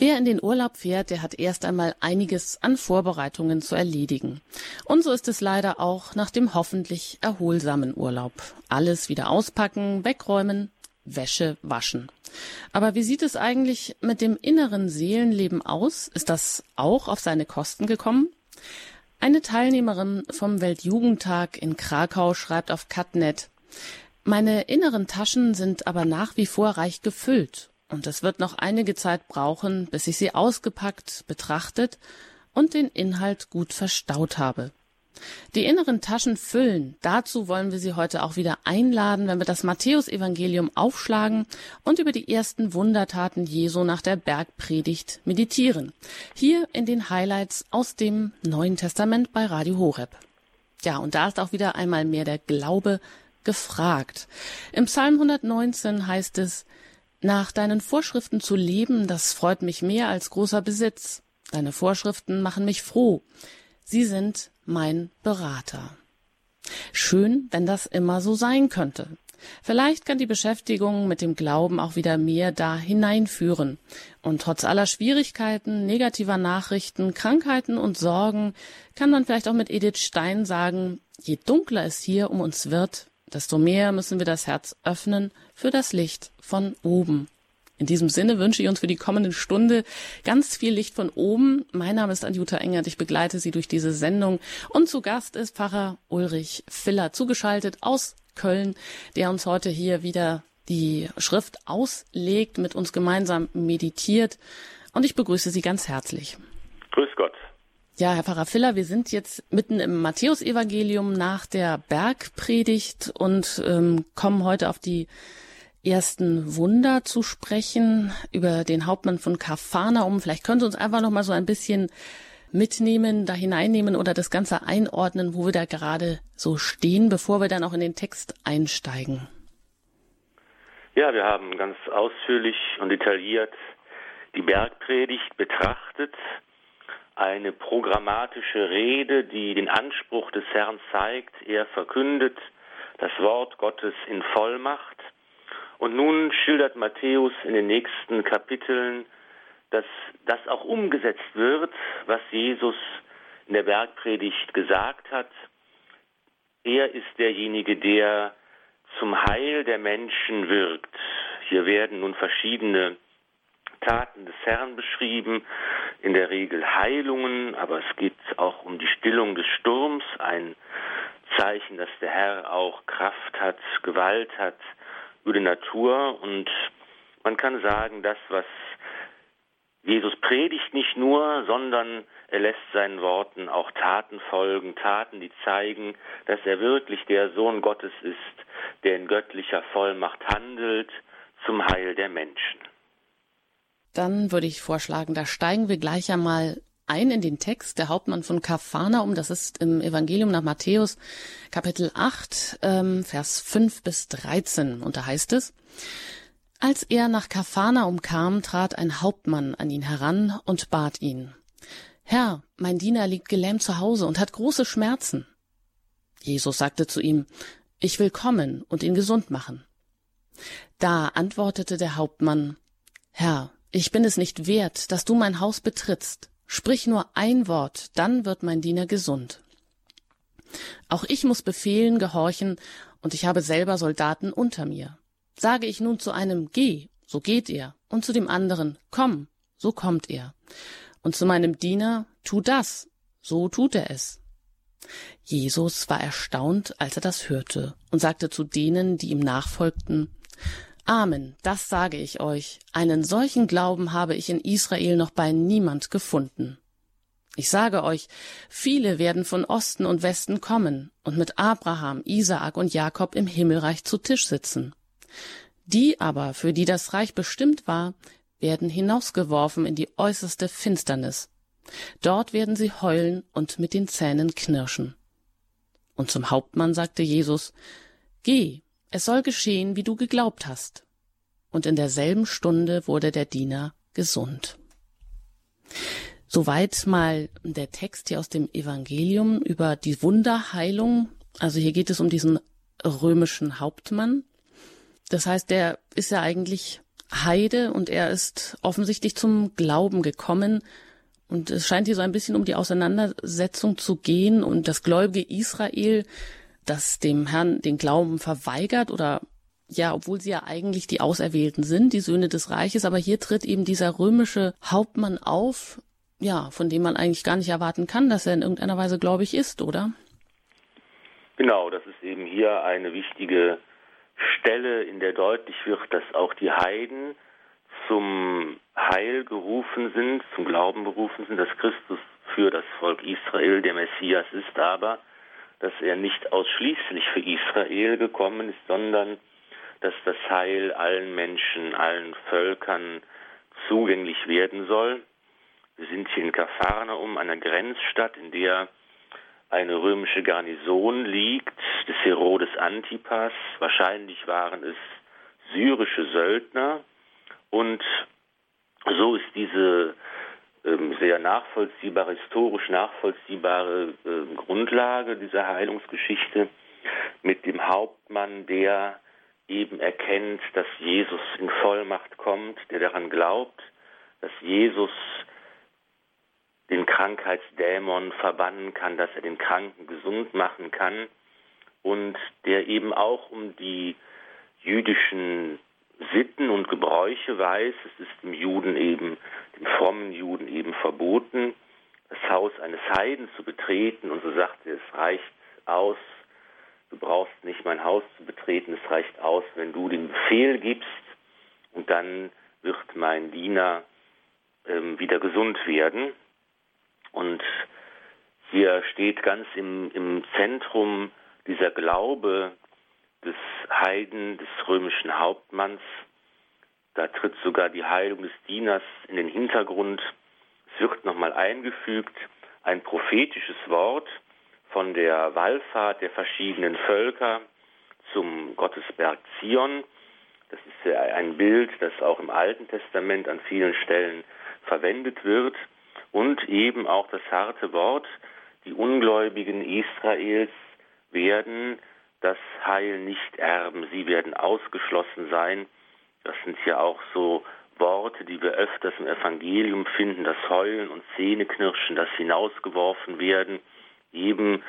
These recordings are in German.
Wer in den Urlaub fährt, der hat erst einmal einiges an Vorbereitungen zu erledigen. Und so ist es leider auch nach dem hoffentlich erholsamen Urlaub. Alles wieder auspacken, wegräumen, Wäsche waschen. Aber wie sieht es eigentlich mit dem inneren Seelenleben aus? Ist das auch auf seine Kosten gekommen? Eine Teilnehmerin vom Weltjugendtag in Krakau schreibt auf Catnet, meine inneren Taschen sind aber nach wie vor reich gefüllt und es wird noch einige Zeit brauchen, bis ich sie ausgepackt, betrachtet und den Inhalt gut verstaut habe. Die inneren Taschen füllen, dazu wollen wir Sie heute auch wieder einladen, wenn wir das Matthäusevangelium aufschlagen und über die ersten Wundertaten Jesu nach der Bergpredigt meditieren. Hier in den Highlights aus dem Neuen Testament bei Radio Horeb. Ja, und da ist auch wieder einmal mehr der Glaube gefragt. Im Psalm 119 heißt es, nach deinen Vorschriften zu leben, das freut mich mehr als großer Besitz. Deine Vorschriften machen mich froh. Sie sind mein Berater. Schön, wenn das immer so sein könnte. Vielleicht kann die Beschäftigung mit dem Glauben auch wieder mehr da hineinführen. Und trotz aller Schwierigkeiten, negativer Nachrichten, Krankheiten und Sorgen kann man vielleicht auch mit Edith Stein sagen, je dunkler es hier um uns wird, desto mehr müssen wir das Herz öffnen für das Licht von oben. In diesem Sinne wünsche ich uns für die kommende Stunde ganz viel Licht von oben. Mein Name ist Anjuta Engert. Ich begleite Sie durch diese Sendung. Und zu Gast ist Pfarrer Ulrich Filler, zugeschaltet aus Köln, der uns heute hier wieder die Schrift auslegt, mit uns gemeinsam meditiert. Und ich begrüße Sie ganz herzlich. Grüß Gott. Ja, Herr Pfarrer Filler, wir sind jetzt mitten im Matthäusevangelium nach der Bergpredigt und ähm, kommen heute auf die ersten Wunder zu sprechen, über den Hauptmann von Kapharnaum. Vielleicht können Sie uns einfach noch mal so ein bisschen mitnehmen, da hineinnehmen oder das Ganze einordnen, wo wir da gerade so stehen, bevor wir dann auch in den Text einsteigen. Ja, wir haben ganz ausführlich und detailliert die Bergpredigt betrachtet eine programmatische Rede, die den Anspruch des Herrn zeigt. Er verkündet das Wort Gottes in Vollmacht. Und nun schildert Matthäus in den nächsten Kapiteln, dass das auch umgesetzt wird, was Jesus in der Bergpredigt gesagt hat. Er ist derjenige, der zum Heil der Menschen wirkt. Hier werden nun verschiedene Taten des Herrn beschrieben, in der Regel Heilungen, aber es geht auch um die Stillung des Sturms, ein Zeichen, dass der Herr auch Kraft hat, Gewalt hat die Natur und man kann sagen, das, was Jesus predigt nicht nur, sondern er lässt seinen Worten auch Taten folgen, Taten, die zeigen, dass er wirklich der Sohn Gottes ist, der in göttlicher Vollmacht handelt zum Heil der Menschen. Dann würde ich vorschlagen, da steigen wir gleich einmal ein in den Text. Der Hauptmann von Kapharnaum, das ist im Evangelium nach Matthäus, Kapitel 8, ähm, Vers 5 bis 13. Und da heißt es, als er nach Kapharnaum kam, trat ein Hauptmann an ihn heran und bat ihn, Herr, mein Diener liegt gelähmt zu Hause und hat große Schmerzen. Jesus sagte zu ihm, ich will kommen und ihn gesund machen. Da antwortete der Hauptmann, Herr, ich bin es nicht wert, dass du mein Haus betrittst. Sprich nur ein Wort, dann wird mein Diener gesund. Auch ich muss Befehlen gehorchen, und ich habe selber Soldaten unter mir. Sage ich nun zu einem Geh, so geht er, und zu dem anderen Komm, so kommt er. Und zu meinem Diener Tu das, so tut er es. Jesus war erstaunt, als er das hörte, und sagte zu denen, die ihm nachfolgten Amen, das sage ich euch, einen solchen Glauben habe ich in Israel noch bei niemand gefunden. Ich sage euch, viele werden von Osten und Westen kommen und mit Abraham, Isaak und Jakob im Himmelreich zu Tisch sitzen. Die aber, für die das Reich bestimmt war, werden hinausgeworfen in die äußerste Finsternis. Dort werden sie heulen und mit den Zähnen knirschen. Und zum Hauptmann sagte Jesus, Geh, es soll geschehen, wie du geglaubt hast. Und in derselben Stunde wurde der Diener gesund. Soweit mal der Text hier aus dem Evangelium über die Wunderheilung. Also hier geht es um diesen römischen Hauptmann. Das heißt, der ist ja eigentlich Heide und er ist offensichtlich zum Glauben gekommen. Und es scheint hier so ein bisschen um die Auseinandersetzung zu gehen und das gläubige Israel, das dem Herrn den Glauben verweigert oder ja, obwohl sie ja eigentlich die Auserwählten sind, die Söhne des Reiches, aber hier tritt eben dieser römische Hauptmann auf, ja, von dem man eigentlich gar nicht erwarten kann, dass er in irgendeiner Weise gläubig ist, oder? Genau, das ist eben hier eine wichtige Stelle, in der deutlich wird, dass auch die Heiden zum Heil gerufen sind, zum Glauben berufen sind, dass Christus für das Volk Israel der Messias ist, aber dass er nicht ausschließlich für Israel gekommen ist, sondern dass das Heil allen Menschen, allen Völkern zugänglich werden soll. Wir sind hier in Kapharnaum, einer Grenzstadt, in der eine römische Garnison liegt, des Herodes Antipas. Wahrscheinlich waren es syrische Söldner. Und so ist diese sehr nachvollziehbare, historisch nachvollziehbare äh, Grundlage dieser Heilungsgeschichte mit dem Hauptmann, der eben erkennt, dass Jesus in Vollmacht kommt, der daran glaubt, dass Jesus den Krankheitsdämon verbannen kann, dass er den Kranken gesund machen kann und der eben auch um die jüdischen Sitten und Gebräuche weiß. Es ist dem Juden eben, dem frommen Juden eben verboten, das Haus eines Heiden zu betreten und so sagt er, es reicht aus, du brauchst nicht mein Haus zu betreten, es reicht aus, wenn du den Befehl gibst und dann wird mein Diener ähm, wieder gesund werden. Und hier steht ganz im, im Zentrum dieser Glaube des Heiden, des römischen Hauptmanns. Da tritt sogar die Heilung des Dieners in den Hintergrund. Es wird nochmal eingefügt, ein prophetisches Wort von der Wallfahrt der verschiedenen Völker zum Gottesberg Zion. Das ist ein Bild, das auch im Alten Testament an vielen Stellen verwendet wird und eben auch das harte Wort, die Ungläubigen Israels werden das Heil nicht erben, sie werden ausgeschlossen sein. Das sind ja auch so Worte, die wir öfters im Evangelium finden, das Heulen und Zähneknirschen, das hinausgeworfen werden, eben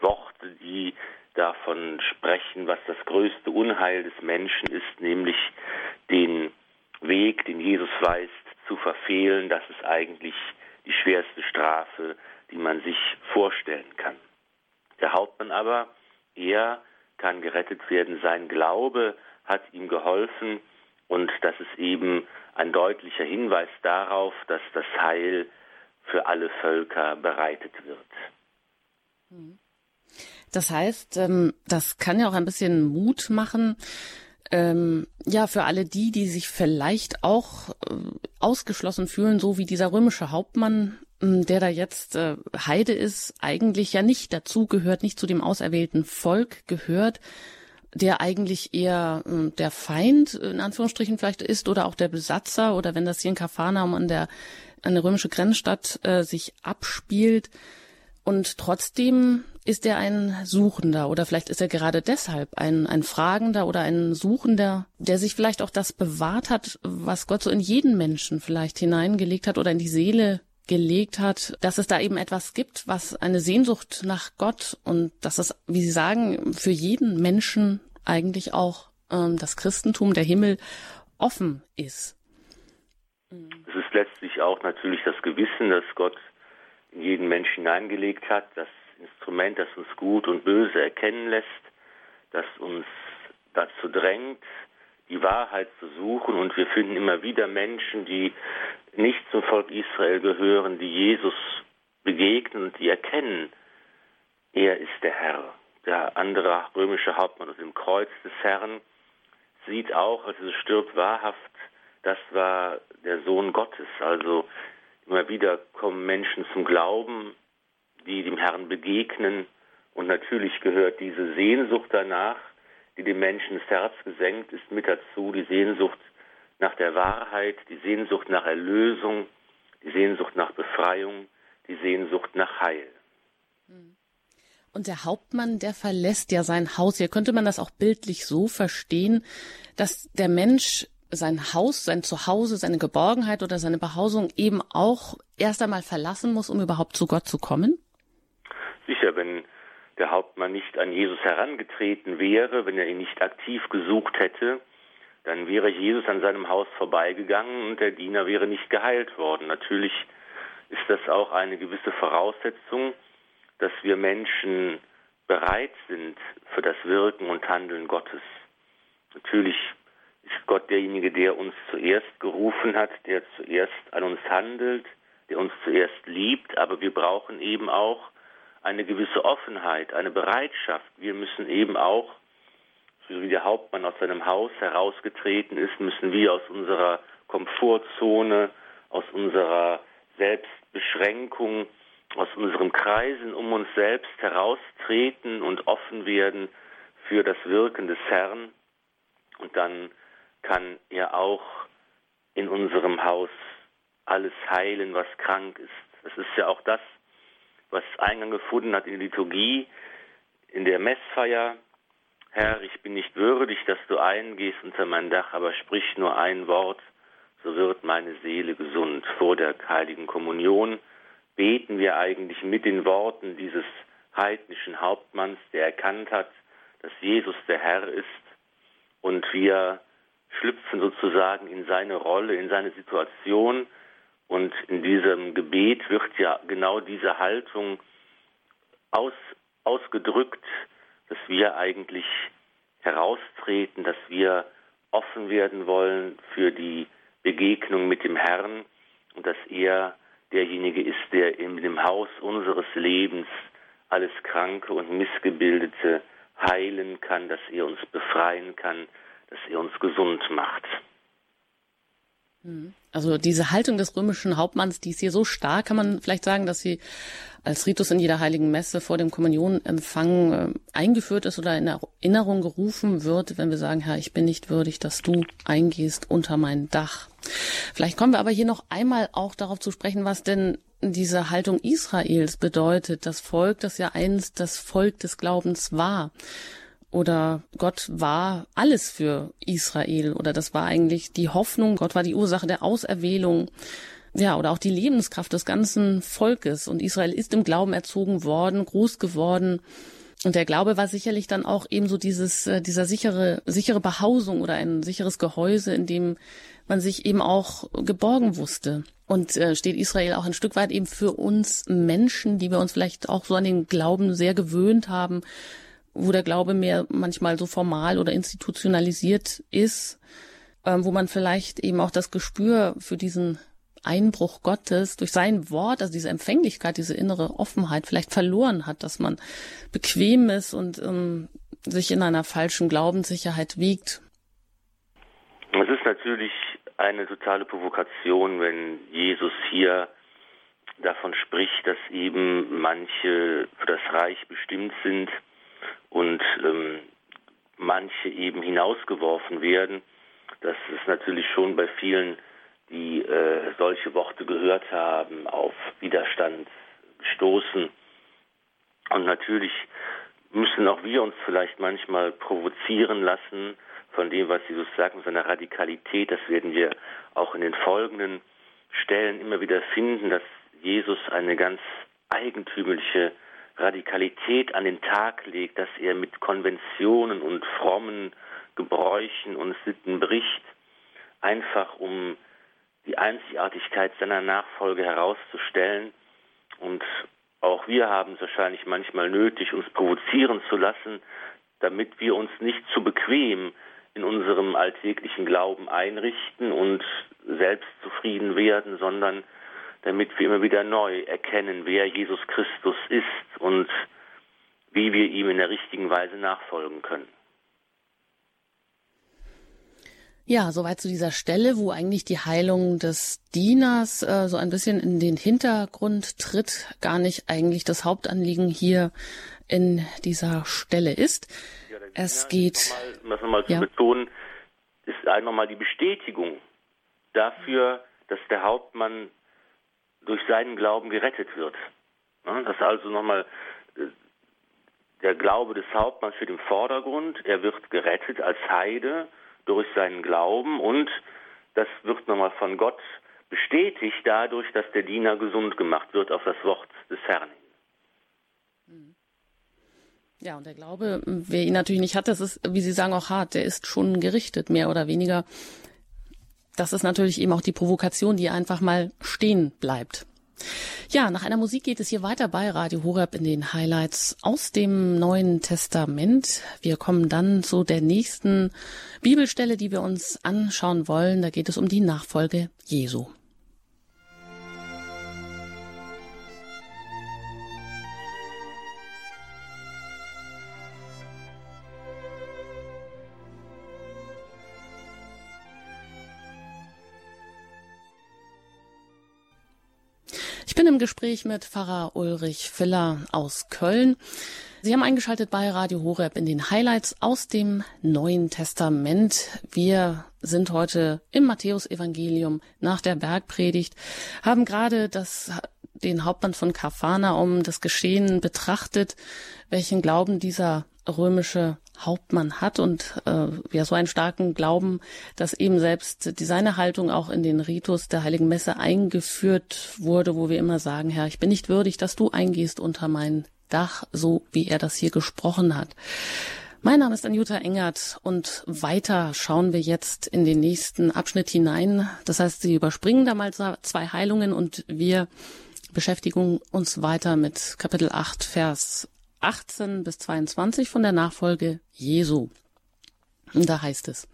Worte, die davon sprechen, was das größte Unheil des Menschen ist, nämlich den Weg, den Jesus weist, zu verfehlen, das ist eigentlich die schwerste Strafe, die man sich vorstellen kann. Der Hauptmann aber, er kann gerettet werden, sein Glaube hat ihm geholfen und das ist eben ein deutlicher Hinweis darauf, dass das Heil für alle Völker bereitet wird. Das heißt, ähm, das kann ja auch ein bisschen Mut machen, ähm, ja, für alle die, die sich vielleicht auch äh, ausgeschlossen fühlen, so wie dieser römische Hauptmann, der da jetzt äh, Heide ist, eigentlich ja nicht dazu gehört, nicht zu dem auserwählten Volk gehört, der eigentlich eher äh, der Feind in Anführungsstrichen vielleicht ist oder auch der Besatzer oder wenn das hier in Kapharnaum an der an der römische Grenzstadt äh, sich abspielt. Und trotzdem ist er ein Suchender oder vielleicht ist er gerade deshalb ein, ein Fragender oder ein Suchender, der sich vielleicht auch das bewahrt hat, was Gott so in jeden Menschen vielleicht hineingelegt hat oder in die Seele gelegt hat, dass es da eben etwas gibt, was eine Sehnsucht nach Gott und dass es, wie Sie sagen, für jeden Menschen eigentlich auch ähm, das Christentum, der Himmel offen ist. Es ist letztlich auch natürlich das Gewissen, das Gott in jeden Menschen hineingelegt hat, das Instrument, das uns Gut und Böse erkennen lässt, das uns dazu drängt, die Wahrheit zu suchen. Und wir finden immer wieder Menschen, die nicht zum Volk Israel gehören, die Jesus begegnen und die erkennen, er ist der Herr. Der andere römische Hauptmann aus dem Kreuz des Herrn sieht auch, als er stirbt, wahrhaft, das war der Sohn Gottes. Also immer wieder kommen Menschen zum Glauben die dem Herrn begegnen. Und natürlich gehört diese Sehnsucht danach, die dem Menschen ins Herz gesenkt ist, mit dazu. Die Sehnsucht nach der Wahrheit, die Sehnsucht nach Erlösung, die Sehnsucht nach Befreiung, die Sehnsucht nach Heil. Und der Hauptmann, der verlässt ja sein Haus. Hier könnte man das auch bildlich so verstehen, dass der Mensch sein Haus, sein Zuhause, seine Geborgenheit oder seine Behausung eben auch erst einmal verlassen muss, um überhaupt zu Gott zu kommen? Sicher, wenn der Hauptmann nicht an Jesus herangetreten wäre, wenn er ihn nicht aktiv gesucht hätte, dann wäre Jesus an seinem Haus vorbeigegangen und der Diener wäre nicht geheilt worden. Natürlich ist das auch eine gewisse Voraussetzung, dass wir Menschen bereit sind für das Wirken und Handeln Gottes. Natürlich ist Gott derjenige, der uns zuerst gerufen hat, der zuerst an uns handelt, der uns zuerst liebt, aber wir brauchen eben auch eine gewisse Offenheit, eine Bereitschaft. Wir müssen eben auch, so wie der Hauptmann aus seinem Haus herausgetreten ist, müssen wir aus unserer Komfortzone, aus unserer Selbstbeschränkung, aus unseren Kreisen um uns selbst heraustreten und offen werden für das Wirken des Herrn. Und dann kann er auch in unserem Haus alles heilen, was krank ist. Das ist ja auch das, was Eingang gefunden hat in die Liturgie, in der Messfeier. Herr, ich bin nicht würdig, dass du eingehst unter mein Dach, aber sprich nur ein Wort, so wird meine Seele gesund. Vor der heiligen Kommunion beten wir eigentlich mit den Worten dieses heidnischen Hauptmanns, der erkannt hat, dass Jesus der Herr ist und wir schlüpfen sozusagen in seine Rolle, in seine Situation und in diesem Gebet wird ja genau diese Haltung aus, ausgedrückt, dass wir eigentlich heraustreten, dass wir offen werden wollen für die Begegnung mit dem Herrn und dass er derjenige ist, der in dem Haus unseres Lebens alles Kranke und Missgebildete heilen kann, dass er uns befreien kann, dass er uns gesund macht. Also diese Haltung des römischen Hauptmanns, die ist hier so stark, kann man vielleicht sagen, dass sie als Ritus in jeder heiligen Messe vor dem Kommunionempfang äh, eingeführt ist oder in Erinnerung gerufen wird, wenn wir sagen, Herr, ich bin nicht würdig, dass du eingehst unter mein Dach. Vielleicht kommen wir aber hier noch einmal auch darauf zu sprechen, was denn diese Haltung Israels bedeutet, das Volk, das ja einst das Volk des Glaubens war oder Gott war alles für Israel oder das war eigentlich die Hoffnung, Gott war die Ursache der Auserwählung. Ja, oder auch die Lebenskraft des ganzen Volkes. Und Israel ist im Glauben erzogen worden, groß geworden. Und der Glaube war sicherlich dann auch ebenso dieses, äh, dieser sichere, sichere Behausung oder ein sicheres Gehäuse, in dem man sich eben auch geborgen wusste. Und äh, steht Israel auch ein Stück weit eben für uns Menschen, die wir uns vielleicht auch so an den Glauben sehr gewöhnt haben, wo der Glaube mehr manchmal so formal oder institutionalisiert ist, ähm, wo man vielleicht eben auch das Gespür für diesen Einbruch Gottes durch sein Wort, also diese Empfänglichkeit, diese innere Offenheit vielleicht verloren hat, dass man bequem ist und ähm, sich in einer falschen Glaubenssicherheit wiegt. Es ist natürlich eine totale Provokation, wenn Jesus hier davon spricht, dass eben manche für das Reich bestimmt sind, und ähm, manche eben hinausgeworfen werden. Das ist natürlich schon bei vielen, die äh, solche Worte gehört haben, auf Widerstand gestoßen. Und natürlich müssen auch wir uns vielleicht manchmal provozieren lassen von dem, was Jesus sagt, mit seiner Radikalität. Das werden wir auch in den folgenden Stellen immer wieder finden, dass Jesus eine ganz eigentümliche Radikalität an den Tag legt, dass er mit Konventionen und frommen Gebräuchen und Sitten bricht, einfach um die Einzigartigkeit seiner Nachfolge herauszustellen. Und auch wir haben es wahrscheinlich manchmal nötig, uns provozieren zu lassen, damit wir uns nicht zu bequem in unserem alltäglichen Glauben einrichten und selbst zufrieden werden, sondern damit wir immer wieder neu erkennen, wer Jesus Christus ist und wie wir ihm in der richtigen Weise nachfolgen können. Ja, soweit zu dieser Stelle, wo eigentlich die Heilung des Dieners äh, so ein bisschen in den Hintergrund tritt, gar nicht eigentlich das Hauptanliegen hier in dieser Stelle ist. Ja, es geht. Um das nochmal zu ja. betonen, ist einmal mal die Bestätigung dafür, dass der Hauptmann durch seinen Glauben gerettet wird. Das ist also nochmal äh, der Glaube des Hauptmanns für den Vordergrund. Er wird gerettet als Heide durch seinen Glauben und das wird nochmal von Gott bestätigt dadurch, dass der Diener gesund gemacht wird auf das Wort des Herrn. Ja, und der Glaube, wer ihn natürlich nicht hat, das ist, wie Sie sagen, auch hart. Der ist schon gerichtet, mehr oder weniger. Das ist natürlich eben auch die Provokation, die einfach mal stehen bleibt. Ja, nach einer Musik geht es hier weiter bei Radio Horeb in den Highlights aus dem Neuen Testament. Wir kommen dann zu der nächsten Bibelstelle, die wir uns anschauen wollen. Da geht es um die Nachfolge Jesu. Gespräch mit Pfarrer Ulrich Filler aus Köln. Sie haben eingeschaltet bei Radio Horeb in den Highlights aus dem Neuen Testament. Wir sind heute im Matthäusevangelium nach der Bergpredigt, haben gerade das, den Hauptmann von Kafana um das Geschehen betrachtet, welchen Glauben dieser römische Hauptmann hat und äh, ja so einen starken Glauben, dass eben selbst die, seine Haltung auch in den Ritus der Heiligen Messe eingeführt wurde, wo wir immer sagen, Herr, ich bin nicht würdig, dass du eingehst unter mein Dach, so wie er das hier gesprochen hat. Mein Name ist Anjuta Engert und weiter schauen wir jetzt in den nächsten Abschnitt hinein. Das heißt, Sie überspringen da mal zwei Heilungen und wir beschäftigen uns weiter mit Kapitel 8, Vers 18 bis 22 von der Nachfolge Jesu. Da heißt es,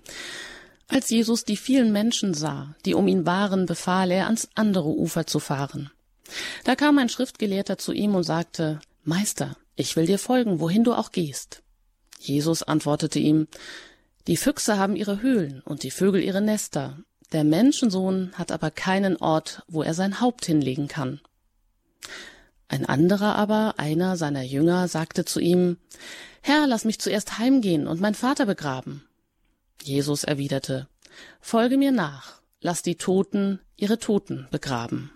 als Jesus die vielen Menschen sah, die um ihn waren, befahl er, ans andere Ufer zu fahren. Da kam ein Schriftgelehrter zu ihm und sagte, Meister, ich will dir folgen, wohin du auch gehst. Jesus antwortete ihm, Die Füchse haben ihre Höhlen und die Vögel ihre Nester, der Menschensohn hat aber keinen Ort, wo er sein Haupt hinlegen kann. Ein anderer aber, einer seiner Jünger, sagte zu ihm, Herr, lass mich zuerst heimgehen und mein Vater begraben. Jesus erwiderte, Folge mir nach, lass die Toten ihre Toten begraben.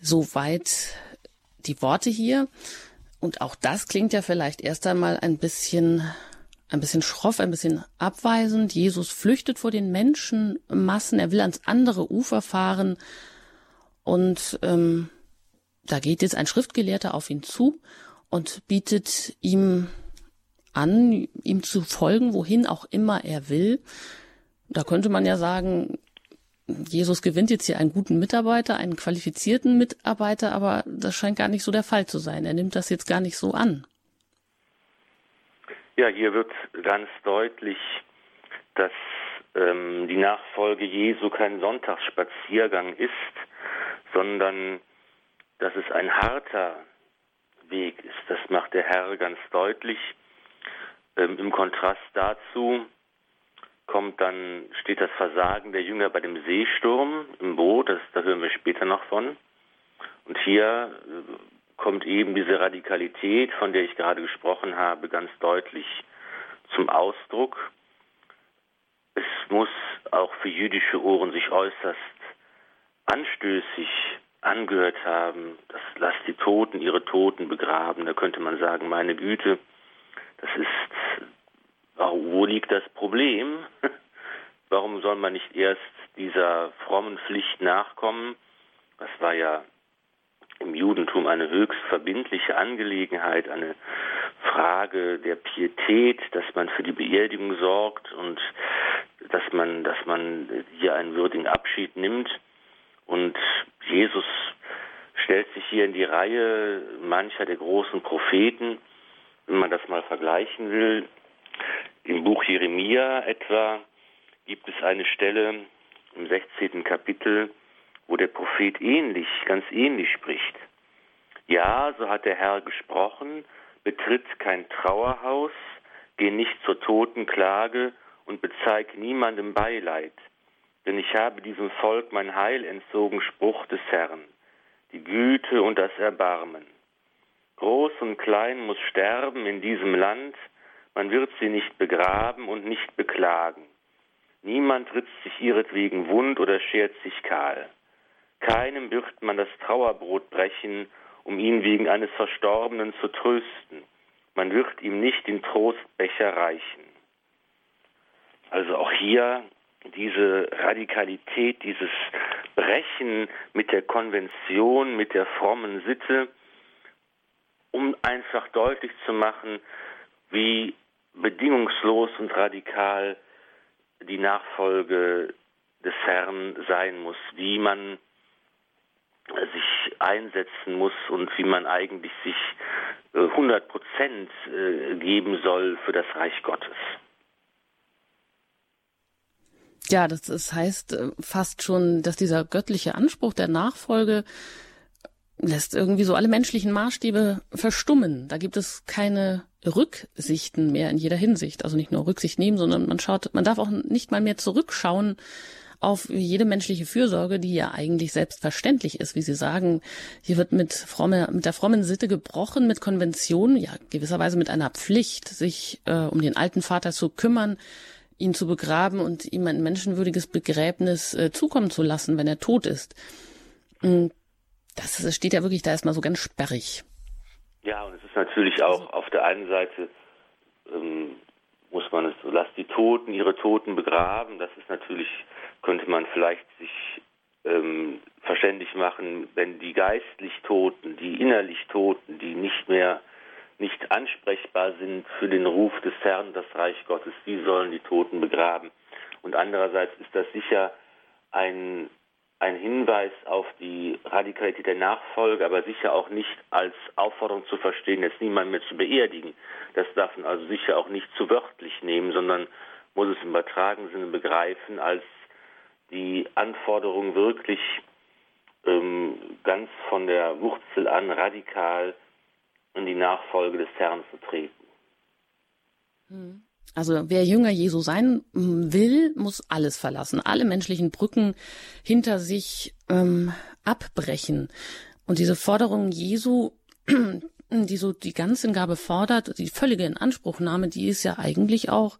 Soweit die Worte hier. Und auch das klingt ja vielleicht erst einmal ein bisschen, ein bisschen schroff, ein bisschen abweisend. Jesus flüchtet vor den Menschenmassen. Er will ans andere Ufer fahren und ähm, da geht jetzt ein Schriftgelehrter auf ihn zu und bietet ihm an, ihm zu folgen, wohin auch immer er will. Da könnte man ja sagen, Jesus gewinnt jetzt hier einen guten Mitarbeiter, einen qualifizierten Mitarbeiter, aber das scheint gar nicht so der Fall zu sein. Er nimmt das jetzt gar nicht so an. Ja, hier wird ganz deutlich, dass ähm, die Nachfolge Jesu kein Sonntagsspaziergang ist, sondern dass es ein harter Weg ist. Das macht der Herr ganz deutlich. Ähm, Im Kontrast dazu kommt dann, steht das Versagen der Jünger bei dem Seesturm im Boot, das, da hören wir später noch von. Und hier äh, kommt eben diese Radikalität, von der ich gerade gesprochen habe, ganz deutlich zum Ausdruck. Es muss auch für jüdische Ohren sich äußerst anstößig angehört haben, das lasst die Toten ihre Toten begraben. Da könnte man sagen, meine Güte, das ist, wo liegt das Problem? Warum soll man nicht erst dieser frommen Pflicht nachkommen? Das war ja im Judentum eine höchst verbindliche Angelegenheit, eine Frage der Pietät, dass man für die Beerdigung sorgt und dass man, dass man hier einen würdigen Abschied nimmt. Und Jesus stellt sich hier in die Reihe mancher der großen Propheten, wenn man das mal vergleichen will. Im Buch Jeremia etwa gibt es eine Stelle im 16. Kapitel, wo der Prophet ähnlich, ganz ähnlich spricht. Ja, so hat der Herr gesprochen, betritt kein Trauerhaus, geh nicht zur Totenklage und bezeig niemandem Beileid. Denn ich habe diesem Volk mein Heil entzogen, Spruch des Herrn, die Güte und das Erbarmen. Groß und klein muss sterben in diesem Land, man wird sie nicht begraben und nicht beklagen. Niemand ritzt sich ihretwegen wund oder schert sich kahl. Keinem wird man das Trauerbrot brechen, um ihn wegen eines Verstorbenen zu trösten. Man wird ihm nicht den Trostbecher reichen. Also auch hier diese Radikalität, dieses Brechen mit der Konvention, mit der frommen Sitte, um einfach deutlich zu machen, wie bedingungslos und radikal die Nachfolge des Herrn sein muss, wie man sich einsetzen muss und wie man eigentlich sich 100 Prozent äh, geben soll für das Reich Gottes. Ja, das, das heißt äh, fast schon, dass dieser göttliche Anspruch der Nachfolge lässt irgendwie so alle menschlichen Maßstäbe verstummen. Da gibt es keine Rücksichten mehr in jeder Hinsicht. Also nicht nur Rücksicht nehmen, sondern man schaut, man darf auch nicht mal mehr zurückschauen auf jede menschliche Fürsorge, die ja eigentlich selbstverständlich ist, wie Sie sagen. Hier wird mit, fromme, mit der frommen Sitte gebrochen, mit Konventionen, ja gewisserweise mit einer Pflicht, sich äh, um den alten Vater zu kümmern, ihn zu begraben und ihm ein menschenwürdiges Begräbnis äh, zukommen zu lassen, wenn er tot ist. Hm, das steht ja wirklich da erstmal so ganz sperrig. Ja, und es ist natürlich auch auf der einen Seite ähm, muss man es, so, lasst die Toten ihre Toten begraben. Das ist natürlich, könnte man vielleicht sich ähm, verständlich machen, wenn die geistlich Toten, die innerlich Toten, die nicht mehr nicht ansprechbar sind für den Ruf des Herrn, das Reich Gottes, die sollen die Toten begraben. Und andererseits ist das sicher ein, ein Hinweis auf die Radikalität der Nachfolge, aber sicher auch nicht als Aufforderung zu verstehen, jetzt niemand mehr zu beerdigen. Das darf man also sicher auch nicht zu wörtlich nehmen, sondern muss es im übertragenen Sinne begreifen als die Anforderung wirklich ähm, ganz von der Wurzel an radikal in die Nachfolge des Herrn zu treten. Hm. Also wer Jünger Jesu sein will, muss alles verlassen, alle menschlichen Brücken hinter sich ähm, abbrechen. Und diese Forderung Jesu, die so die Ganzhingabe fordert, die völlige Inanspruchnahme, die ist ja eigentlich auch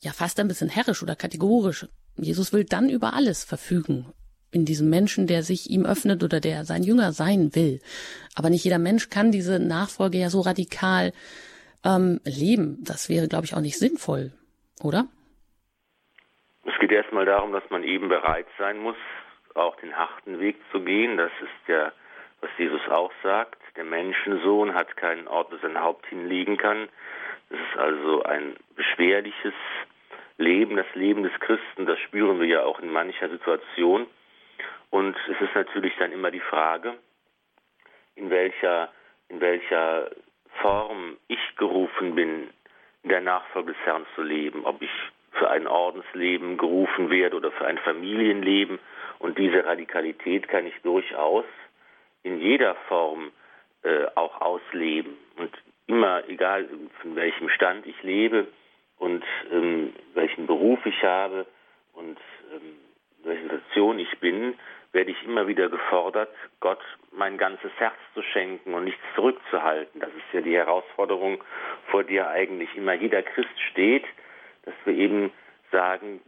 ja fast ein bisschen herrisch oder kategorisch. Jesus will dann über alles verfügen in diesem Menschen, der sich ihm öffnet oder der sein Jünger sein will. Aber nicht jeder Mensch kann diese Nachfolge ja so radikal ähm, leben. Das wäre, glaube ich, auch nicht sinnvoll, oder? Es geht erstmal darum, dass man eben bereit sein muss, auch den harten Weg zu gehen. Das ist ja, was Jesus auch sagt. Der Menschensohn hat keinen Ort, wo sein Haupt hinlegen kann. Es ist also ein beschwerliches Leben, das Leben des Christen. Das spüren wir ja auch in mancher Situation. Und es ist natürlich dann immer die Frage, in welcher, in welcher Form ich gerufen bin, in der Nachfolge des Herrn zu leben, ob ich für ein Ordensleben gerufen werde oder für ein Familienleben. Und diese Radikalität kann ich durchaus in jeder Form äh, auch ausleben. Und immer, egal von welchem Stand ich lebe und ähm, welchen Beruf ich habe und ähm, welche Situation ich bin, werde ich immer wieder gefordert, Gott mein ganzes Herz zu schenken und nichts zurückzuhalten. Das ist ja die Herausforderung, vor der eigentlich immer jeder Christ steht, dass wir eben sagen,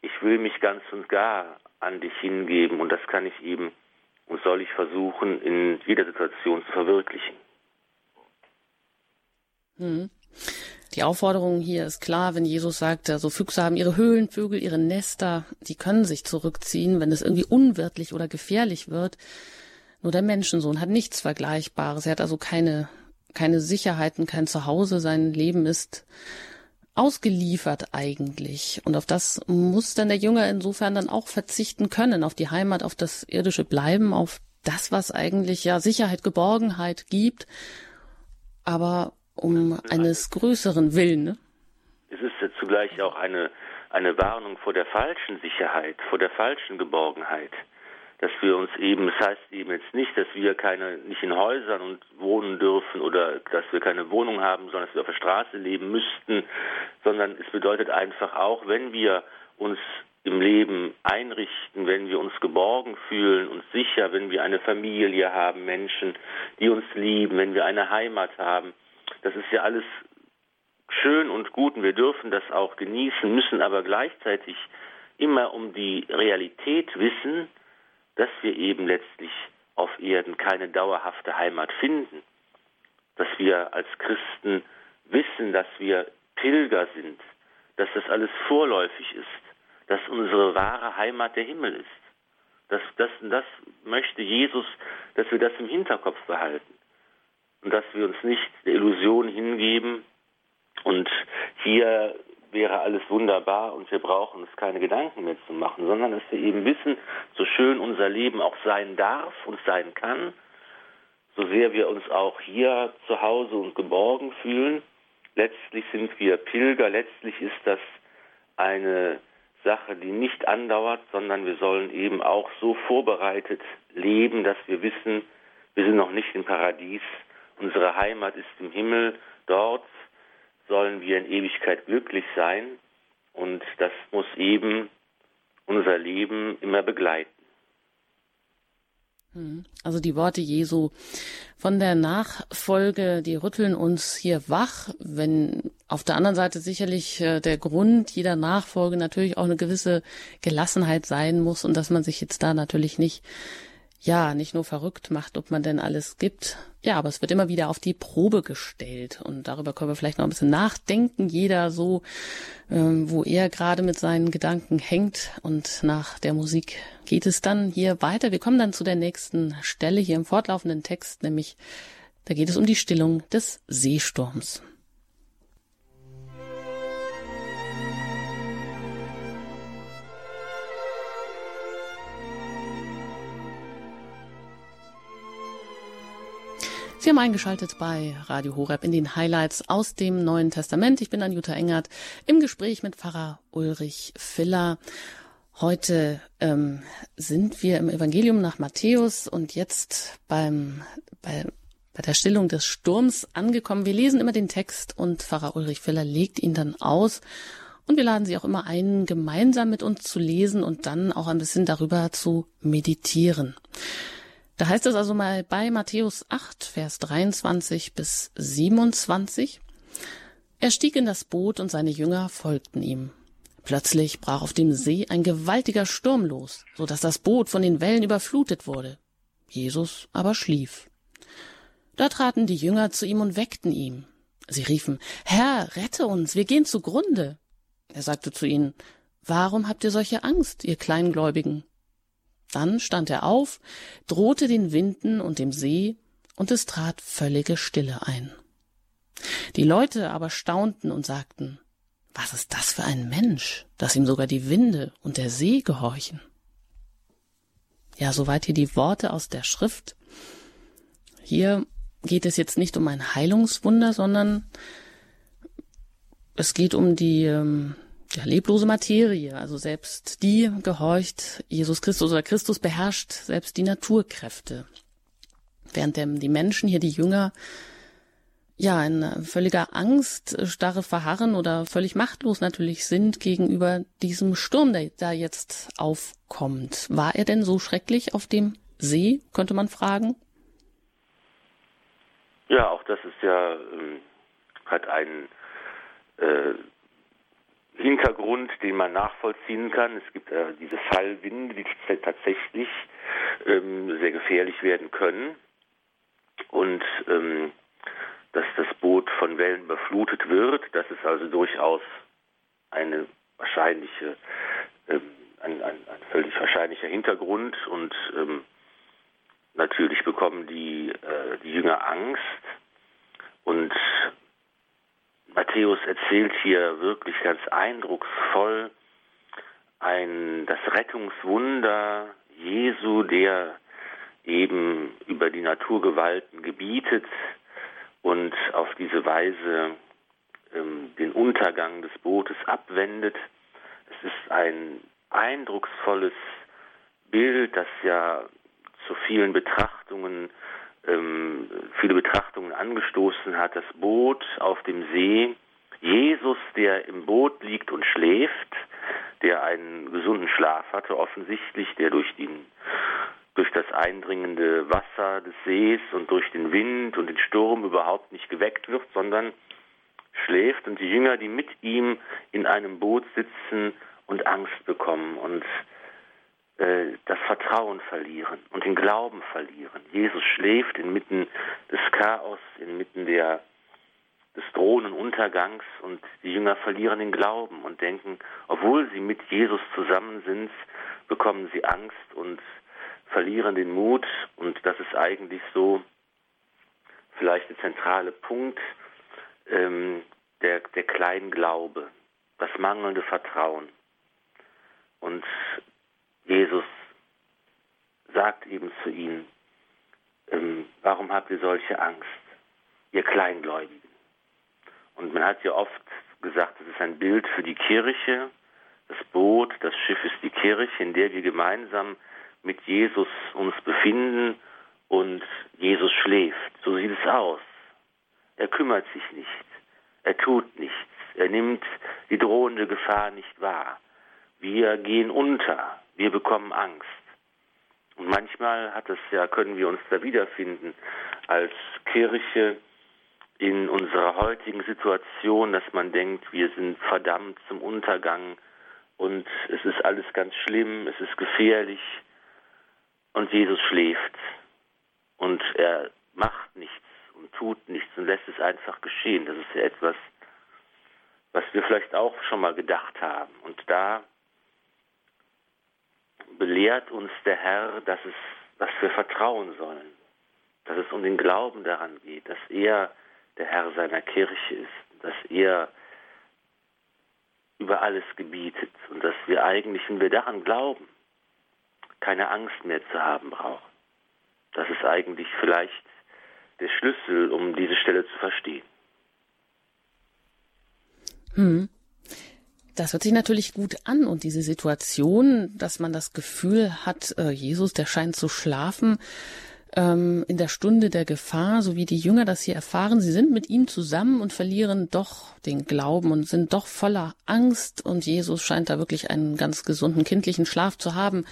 ich will mich ganz und gar an dich hingeben und das kann ich eben und soll ich versuchen, in jeder Situation zu verwirklichen. Hm. Die Aufforderung hier ist klar, wenn Jesus sagt, so also Füchse haben ihre Höhlen, Vögel ihre Nester, die können sich zurückziehen, wenn es irgendwie unwirtlich oder gefährlich wird. Nur der Menschensohn hat nichts Vergleichbares. Er hat also keine, keine Sicherheiten, kein Zuhause. Sein Leben ist ausgeliefert eigentlich. Und auf das muss dann der Jünger insofern dann auch verzichten können, auf die Heimat, auf das irdische Bleiben, auf das, was eigentlich ja Sicherheit, Geborgenheit gibt. Aber um eines größeren Willen. Ne? Es ist zugleich auch eine, eine Warnung vor der falschen Sicherheit, vor der falschen Geborgenheit. Dass wir uns eben, das heißt eben jetzt nicht, dass wir keine, nicht in Häusern und wohnen dürfen oder dass wir keine Wohnung haben, sondern dass wir auf der Straße leben müssten, sondern es bedeutet einfach auch, wenn wir uns im Leben einrichten, wenn wir uns geborgen fühlen, uns sicher, wenn wir eine Familie haben, Menschen, die uns lieben, wenn wir eine Heimat haben, das ist ja alles schön und gut und wir dürfen das auch genießen, müssen aber gleichzeitig immer um die Realität wissen, dass wir eben letztlich auf Erden keine dauerhafte Heimat finden, dass wir als Christen wissen, dass wir Pilger sind, dass das alles vorläufig ist, dass unsere wahre Heimat der Himmel ist. Das, das, das möchte Jesus, dass wir das im Hinterkopf behalten und dass wir uns nicht der Illusion hingeben und hier wäre alles wunderbar und wir brauchen uns keine Gedanken mehr zu machen, sondern dass wir eben wissen, so schön unser Leben auch sein darf und sein kann, so sehr wir uns auch hier zu Hause und geborgen fühlen. Letztlich sind wir Pilger, letztlich ist das eine Sache, die nicht andauert, sondern wir sollen eben auch so vorbereitet leben, dass wir wissen, wir sind noch nicht im Paradies, unsere Heimat ist im Himmel, dort sollen wir in Ewigkeit glücklich sein und das muss eben unser Leben immer begleiten. Hm. Also die Worte Jesu von der Nachfolge, die rütteln uns hier wach, wenn auf der anderen Seite sicherlich äh, der Grund jeder Nachfolge natürlich auch eine gewisse Gelassenheit sein muss und dass man sich jetzt da natürlich nicht ja, nicht nur verrückt macht, ob man denn alles gibt. Ja, aber es wird immer wieder auf die Probe gestellt. Und darüber können wir vielleicht noch ein bisschen nachdenken. Jeder so, ähm, wo er gerade mit seinen Gedanken hängt. Und nach der Musik geht es dann hier weiter. Wir kommen dann zu der nächsten Stelle hier im fortlaufenden Text, nämlich da geht es um die Stillung des Seesturms. Sie haben eingeschaltet bei Radio Horeb in den Highlights aus dem Neuen Testament. Ich bin Anjuta Engert im Gespräch mit Pfarrer Ulrich Filler. Heute ähm, sind wir im Evangelium nach Matthäus und jetzt beim, bei, bei der Stillung des Sturms angekommen. Wir lesen immer den Text und Pfarrer Ulrich Filler legt ihn dann aus. Und wir laden Sie auch immer ein, gemeinsam mit uns zu lesen und dann auch ein bisschen darüber zu meditieren. Da heißt es also mal bei Matthäus 8, Vers 23 bis 27. Er stieg in das Boot und seine Jünger folgten ihm. Plötzlich brach auf dem See ein gewaltiger Sturm los, so dass das Boot von den Wellen überflutet wurde. Jesus aber schlief. Da traten die Jünger zu ihm und weckten ihn. Sie riefen, Herr, rette uns, wir gehen zugrunde. Er sagte zu ihnen, Warum habt ihr solche Angst, ihr Kleingläubigen? Dann stand er auf, drohte den Winden und dem See, und es trat völlige Stille ein. Die Leute aber staunten und sagten, was ist das für ein Mensch, dass ihm sogar die Winde und der See gehorchen? Ja, soweit hier die Worte aus der Schrift. Hier geht es jetzt nicht um ein Heilungswunder, sondern es geht um die ähm, ja, leblose Materie, also selbst die gehorcht Jesus Christus oder Christus beherrscht selbst die Naturkräfte. Während die Menschen hier, die Jünger, ja, in völliger Angst, starre verharren oder völlig machtlos natürlich sind gegenüber diesem Sturm, der da jetzt aufkommt. War er denn so schrecklich auf dem See, könnte man fragen? Ja, auch das ist ja, ähm, hat einen äh, Hintergrund, den man nachvollziehen kann. Es gibt äh, diese Fallwinde, die tatsächlich ähm, sehr gefährlich werden können. Und ähm, dass das Boot von Wellen überflutet wird, das ist also durchaus eine wahrscheinliche, ähm, ein, ein, ein, völlig wahrscheinlicher Hintergrund. Und ähm, natürlich bekommen die, äh, die Jünger Angst. Und Matthäus erzählt hier wirklich ganz eindrucksvoll ein, das Rettungswunder Jesu, der eben über die Naturgewalten gebietet und auf diese Weise ähm, den Untergang des Bootes abwendet. Es ist ein eindrucksvolles Bild, das ja zu vielen Betrachtungen ähm, viele Betrachtungen angestoßen hat. Das Boot auf dem See, Jesus, der im Boot liegt und schläft, der einen gesunden Schlaf hatte, offensichtlich, der durch den durch das eindringende Wasser des Sees und durch den Wind und den Sturm überhaupt nicht geweckt wird, sondern schläft und die Jünger, die mit ihm in einem Boot sitzen und Angst bekommen und das Vertrauen verlieren und den Glauben verlieren. Jesus schläft inmitten des Chaos, inmitten der des drohenden Untergangs und die Jünger verlieren den Glauben und denken, obwohl sie mit Jesus zusammen sind, bekommen sie Angst und verlieren den Mut und das ist eigentlich so vielleicht der zentrale Punkt ähm, der, der Kleinglaube, das mangelnde Vertrauen. Und Jesus sagt eben zu ihnen, ähm, warum habt ihr solche Angst, ihr Kleingläubigen? Und man hat ja oft gesagt, es ist ein Bild für die Kirche, das Boot, das Schiff ist die Kirche, in der wir gemeinsam mit Jesus uns befinden und Jesus schläft. So sieht es aus. Er kümmert sich nicht. Er tut nichts. Er nimmt die drohende Gefahr nicht wahr. Wir gehen unter. Wir bekommen Angst. Und manchmal hat es ja, können wir uns da wiederfinden als Kirche in unserer heutigen Situation, dass man denkt, wir sind verdammt zum Untergang und es ist alles ganz schlimm, es ist gefährlich und Jesus schläft und er macht nichts und tut nichts und lässt es einfach geschehen. Das ist ja etwas, was wir vielleicht auch schon mal gedacht haben. Und da belehrt uns der Herr, dass es, dass wir vertrauen sollen, dass es um den Glauben daran geht, dass er der Herr seiner Kirche ist, dass er über alles gebietet und dass wir eigentlich, wenn wir daran glauben, keine Angst mehr zu haben brauchen. Das ist eigentlich vielleicht der Schlüssel, um diese Stelle zu verstehen. Hm. Das hört sich natürlich gut an und diese Situation, dass man das Gefühl hat, äh, Jesus, der scheint zu schlafen, ähm, in der Stunde der Gefahr, so wie die Jünger das hier erfahren. Sie sind mit ihm zusammen und verlieren doch den Glauben und sind doch voller Angst und Jesus scheint da wirklich einen ganz gesunden kindlichen Schlaf zu haben.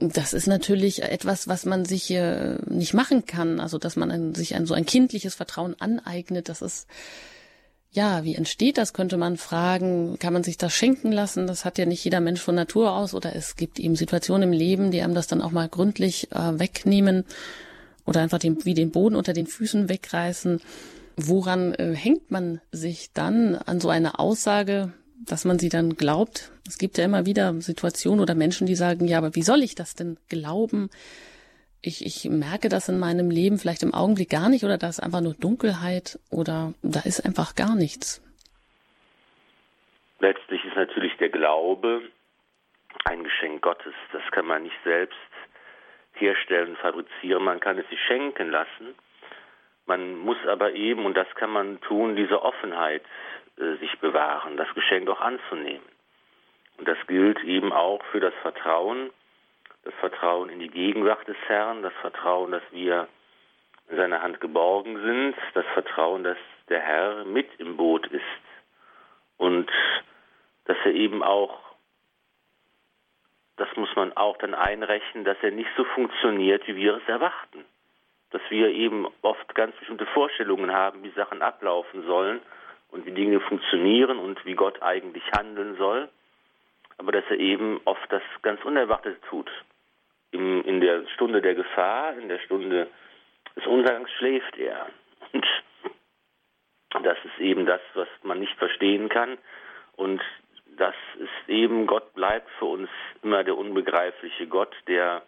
Das ist natürlich etwas, was man sich äh, nicht machen kann. Also, dass man sich ein so ein kindliches Vertrauen aneignet, das ist ja, wie entsteht das, könnte man fragen. Kann man sich das schenken lassen? Das hat ja nicht jeder Mensch von Natur aus. Oder es gibt eben Situationen im Leben, die einem das dann auch mal gründlich äh, wegnehmen oder einfach den, wie den Boden unter den Füßen wegreißen. Woran äh, hängt man sich dann an so eine Aussage, dass man sie dann glaubt? Es gibt ja immer wieder Situationen oder Menschen, die sagen, ja, aber wie soll ich das denn glauben? Ich, ich merke das in meinem Leben vielleicht im Augenblick gar nicht oder da ist einfach nur Dunkelheit oder da ist einfach gar nichts. Letztlich ist natürlich der Glaube ein Geschenk Gottes. Das kann man nicht selbst herstellen, fabrizieren. Man kann es sich schenken lassen. Man muss aber eben, und das kann man tun, diese Offenheit äh, sich bewahren, das Geschenk auch anzunehmen. Und das gilt eben auch für das Vertrauen das Vertrauen in die Gegenwart des Herrn, das Vertrauen, dass wir in seiner Hand geborgen sind, das Vertrauen, dass der Herr mit im Boot ist und dass er eben auch, das muss man auch dann einrechnen, dass er nicht so funktioniert, wie wir es erwarten. Dass wir eben oft ganz bestimmte Vorstellungen haben, wie Sachen ablaufen sollen und wie Dinge funktionieren und wie Gott eigentlich handeln soll, aber dass er eben oft das ganz Unerwartete tut in, in der Stunde der Gefahr, in der Stunde des Untergangs schläft er. Und das ist eben das, was man nicht verstehen kann. Und das ist eben, Gott bleibt für uns immer der unbegreifliche Gott, der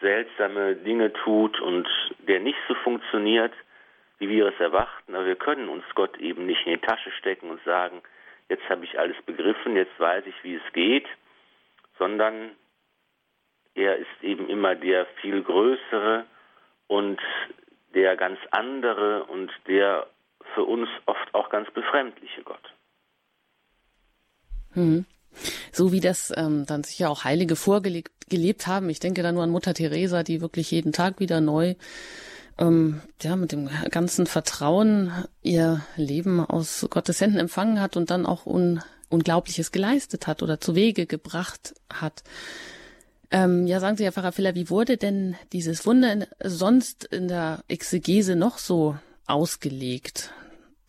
seltsame Dinge tut und der nicht so funktioniert, wie wir es erwarten. Aber wir können uns Gott eben nicht in die Tasche stecken und sagen, jetzt habe ich alles begriffen, jetzt weiß ich, wie es geht, sondern er ist eben immer der viel größere und der ganz andere und der für uns oft auch ganz befremdliche Gott. Hm. So wie das ähm, dann sicher auch Heilige vorgelebt gelebt haben. Ich denke da nur an Mutter Teresa, die wirklich jeden Tag wieder neu ähm, ja, mit dem ganzen Vertrauen ihr Leben aus Gottes Händen empfangen hat und dann auch un Unglaubliches geleistet hat oder zu Wege gebracht hat. Ähm, ja, sagen Sie, Herr Pfarrer Filler, wie wurde denn dieses Wunder in, sonst in der Exegese noch so ausgelegt?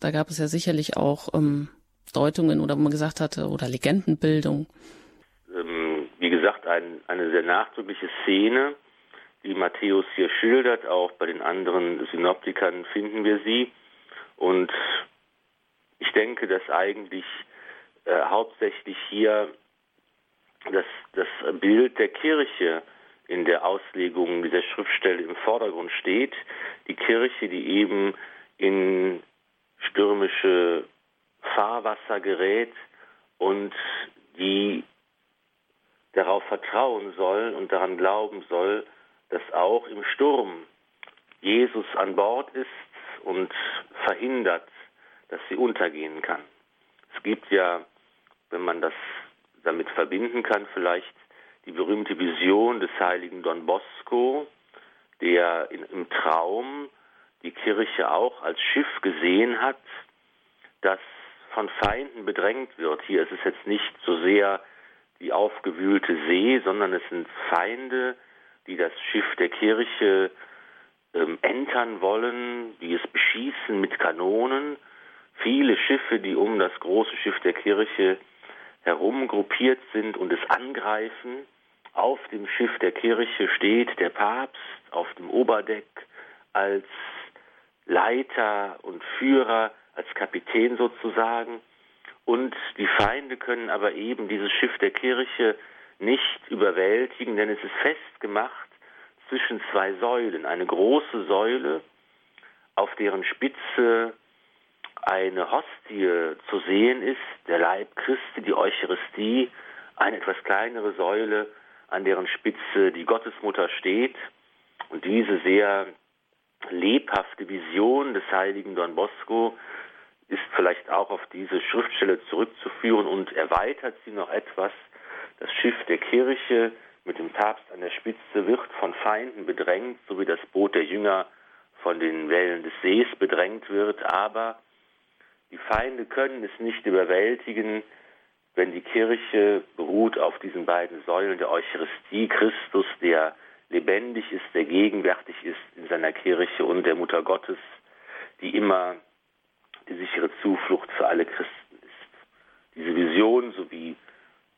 Da gab es ja sicherlich auch ähm, Deutungen oder wo man gesagt hatte, oder Legendenbildung. Ähm, wie gesagt, ein, eine sehr nachdrückliche Szene, die Matthäus hier schildert, auch bei den anderen Synoptikern finden wir sie. Und Ich denke, dass eigentlich äh, hauptsächlich hier das, das Bild der Kirche in der Auslegung dieser Schriftstelle im Vordergrund steht. Die Kirche, die eben in stürmische Fahrwasser gerät und die darauf vertrauen soll und daran glauben soll, dass auch im Sturm Jesus an Bord ist und verhindert, dass sie untergehen kann. Es gibt ja, wenn man das damit verbinden kann, vielleicht die berühmte Vision des heiligen Don Bosco, der in, im Traum die Kirche auch als Schiff gesehen hat, das von Feinden bedrängt wird. Hier ist es jetzt nicht so sehr die aufgewühlte See, sondern es sind Feinde, die das Schiff der Kirche ähm, entern wollen, die es beschießen mit Kanonen. Viele Schiffe, die um das große Schiff der Kirche herum gruppiert sind und es angreifen. Auf dem Schiff der Kirche steht der Papst auf dem Oberdeck als Leiter und Führer, als Kapitän sozusagen. Und die Feinde können aber eben dieses Schiff der Kirche nicht überwältigen, denn es ist festgemacht zwischen zwei Säulen. Eine große Säule, auf deren Spitze eine Hostie zu sehen ist, der Leib Christi, die Eucharistie, eine etwas kleinere Säule, an deren Spitze die Gottesmutter steht. Und diese sehr lebhafte Vision des heiligen Don Bosco ist vielleicht auch auf diese Schriftstelle zurückzuführen und erweitert sie noch etwas. Das Schiff der Kirche mit dem Papst an der Spitze wird von Feinden bedrängt, so wie das Boot der Jünger von den Wellen des Sees bedrängt wird, aber die Feinde können es nicht überwältigen, wenn die Kirche beruht auf diesen beiden Säulen der Eucharistie, Christus, der lebendig ist, der gegenwärtig ist in seiner Kirche und der Mutter Gottes, die immer die sichere Zuflucht für alle Christen ist. Diese Vision sowie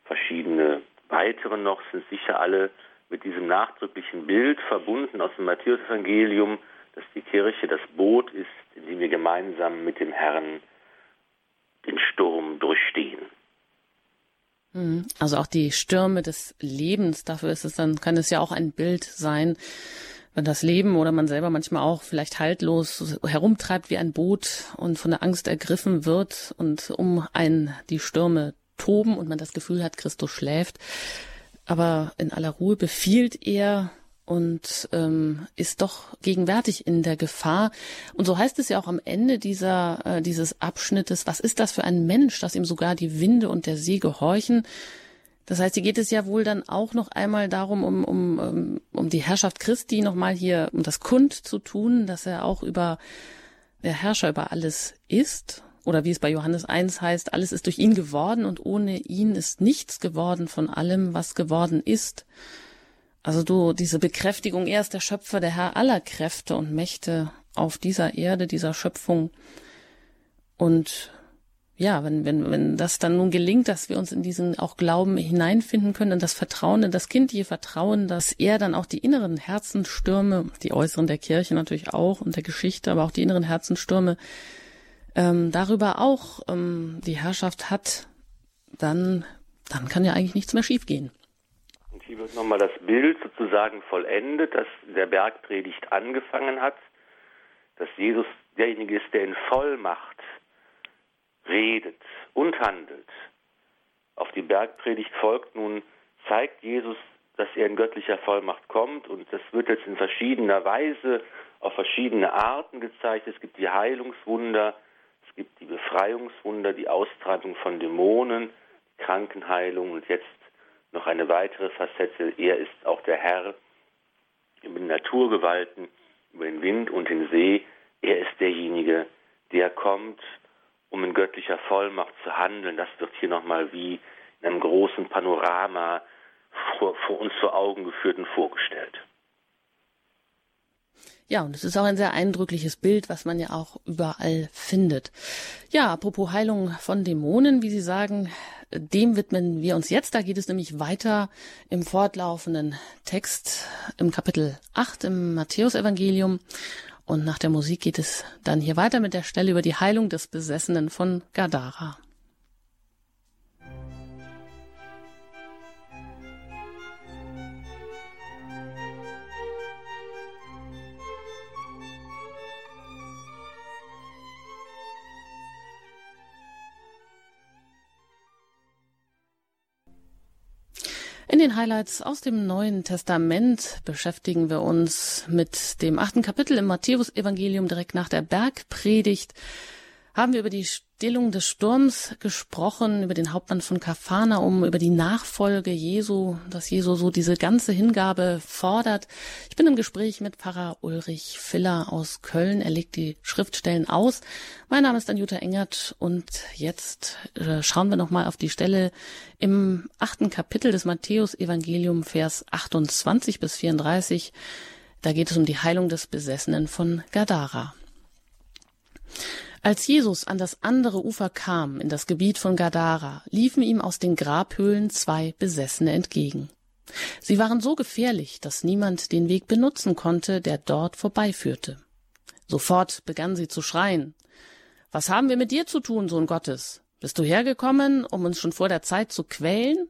verschiedene weitere noch sind sicher alle mit diesem nachdrücklichen Bild verbunden aus dem Matthäusevangelium, dass die Kirche das Boot ist, in dem wir gemeinsam mit dem Herrn den Sturm durchstehen. Mhm. Also auch die Stürme des Lebens, dafür ist es dann, kann es ja auch ein Bild sein, wenn das Leben oder man selber manchmal auch vielleicht haltlos herumtreibt wie ein Boot und von der Angst ergriffen wird und um einen die Stürme toben und man das Gefühl hat, Christus schläft. Aber in aller Ruhe befiehlt er und ähm, ist doch gegenwärtig in der Gefahr. Und so heißt es ja auch am Ende dieser äh, dieses Abschnittes, was ist das für ein Mensch, dass ihm sogar die Winde und der See gehorchen? Das heißt, hier geht es ja wohl dann auch noch einmal darum, um, um, um, um die Herrschaft Christi nochmal hier, um das Kund zu tun, dass er auch über der Herrscher über alles ist. Oder wie es bei Johannes 1 heißt, alles ist durch ihn geworden und ohne ihn ist nichts geworden von allem, was geworden ist. Also du, diese Bekräftigung, er ist der Schöpfer, der Herr aller Kräfte und Mächte auf dieser Erde, dieser Schöpfung. Und ja, wenn, wenn, wenn das dann nun gelingt, dass wir uns in diesen auch Glauben hineinfinden können, in das Vertrauen, in das kindliche Vertrauen, dass er dann auch die inneren Herzensstürme, die äußeren der Kirche natürlich auch und der Geschichte, aber auch die inneren Herzensstürme, ähm, darüber auch ähm, die Herrschaft hat, dann, dann kann ja eigentlich nichts mehr schiefgehen. Hier wird nochmal das Bild sozusagen vollendet, das der Bergpredigt angefangen hat, dass Jesus derjenige ist, der in Vollmacht redet und handelt. Auf die Bergpredigt folgt nun, zeigt Jesus, dass er in göttlicher Vollmacht kommt und das wird jetzt in verschiedener Weise, auf verschiedene Arten gezeigt. Es gibt die Heilungswunder, es gibt die Befreiungswunder, die Austreibung von Dämonen, Krankenheilung und jetzt noch eine weitere Facette. Er ist auch der Herr über die Naturgewalten, über den Wind und den See. Er ist derjenige, der kommt um in göttlicher Vollmacht zu handeln. Das wird hier nochmal wie in einem großen Panorama vor, vor uns vor Augen geführt und vorgestellt. Ja, und es ist auch ein sehr eindrückliches Bild, was man ja auch überall findet. Ja, apropos Heilung von Dämonen, wie Sie sagen, dem widmen wir uns jetzt. Da geht es nämlich weiter im fortlaufenden Text im Kapitel 8 im Matthäusevangelium. Und nach der Musik geht es dann hier weiter mit der Stelle über die Heilung des Besessenen von Gadara. Den Highlights aus dem Neuen Testament beschäftigen wir uns mit dem achten Kapitel im Matthäusevangelium direkt nach der Bergpredigt. Haben wir über die Stillung des Sturms gesprochen, über den Hauptmann von Kapharnaum, über die Nachfolge Jesu, dass Jesu so diese ganze Hingabe fordert. Ich bin im Gespräch mit Pfarrer Ulrich Filler aus Köln. Er legt die Schriftstellen aus. Mein Name ist Anjuta Engert und jetzt äh, schauen wir nochmal auf die Stelle im achten Kapitel des Matthäus-Evangelium, Vers 28 bis 34. Da geht es um die Heilung des Besessenen von Gadara. Als Jesus an das andere Ufer kam, in das Gebiet von Gadara, liefen ihm aus den Grabhöhlen zwei Besessene entgegen. Sie waren so gefährlich, dass niemand den Weg benutzen konnte, der dort vorbeiführte. Sofort begann sie zu schreien. Was haben wir mit dir zu tun, Sohn Gottes? Bist du hergekommen, um uns schon vor der Zeit zu quälen?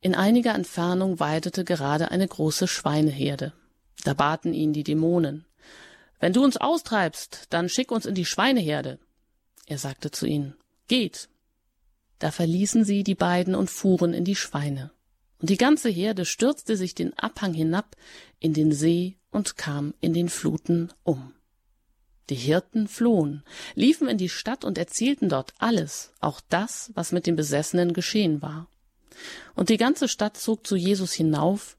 In einiger Entfernung weidete gerade eine große Schweineherde. Da baten ihn die Dämonen. Wenn du uns austreibst, dann schick uns in die Schweineherde. Er sagte zu ihnen, Geht. Da verließen sie die beiden und fuhren in die Schweine. Und die ganze Herde stürzte sich den Abhang hinab in den See und kam in den Fluten um. Die Hirten flohen, liefen in die Stadt und erzählten dort alles, auch das, was mit den Besessenen geschehen war. Und die ganze Stadt zog zu Jesus hinauf.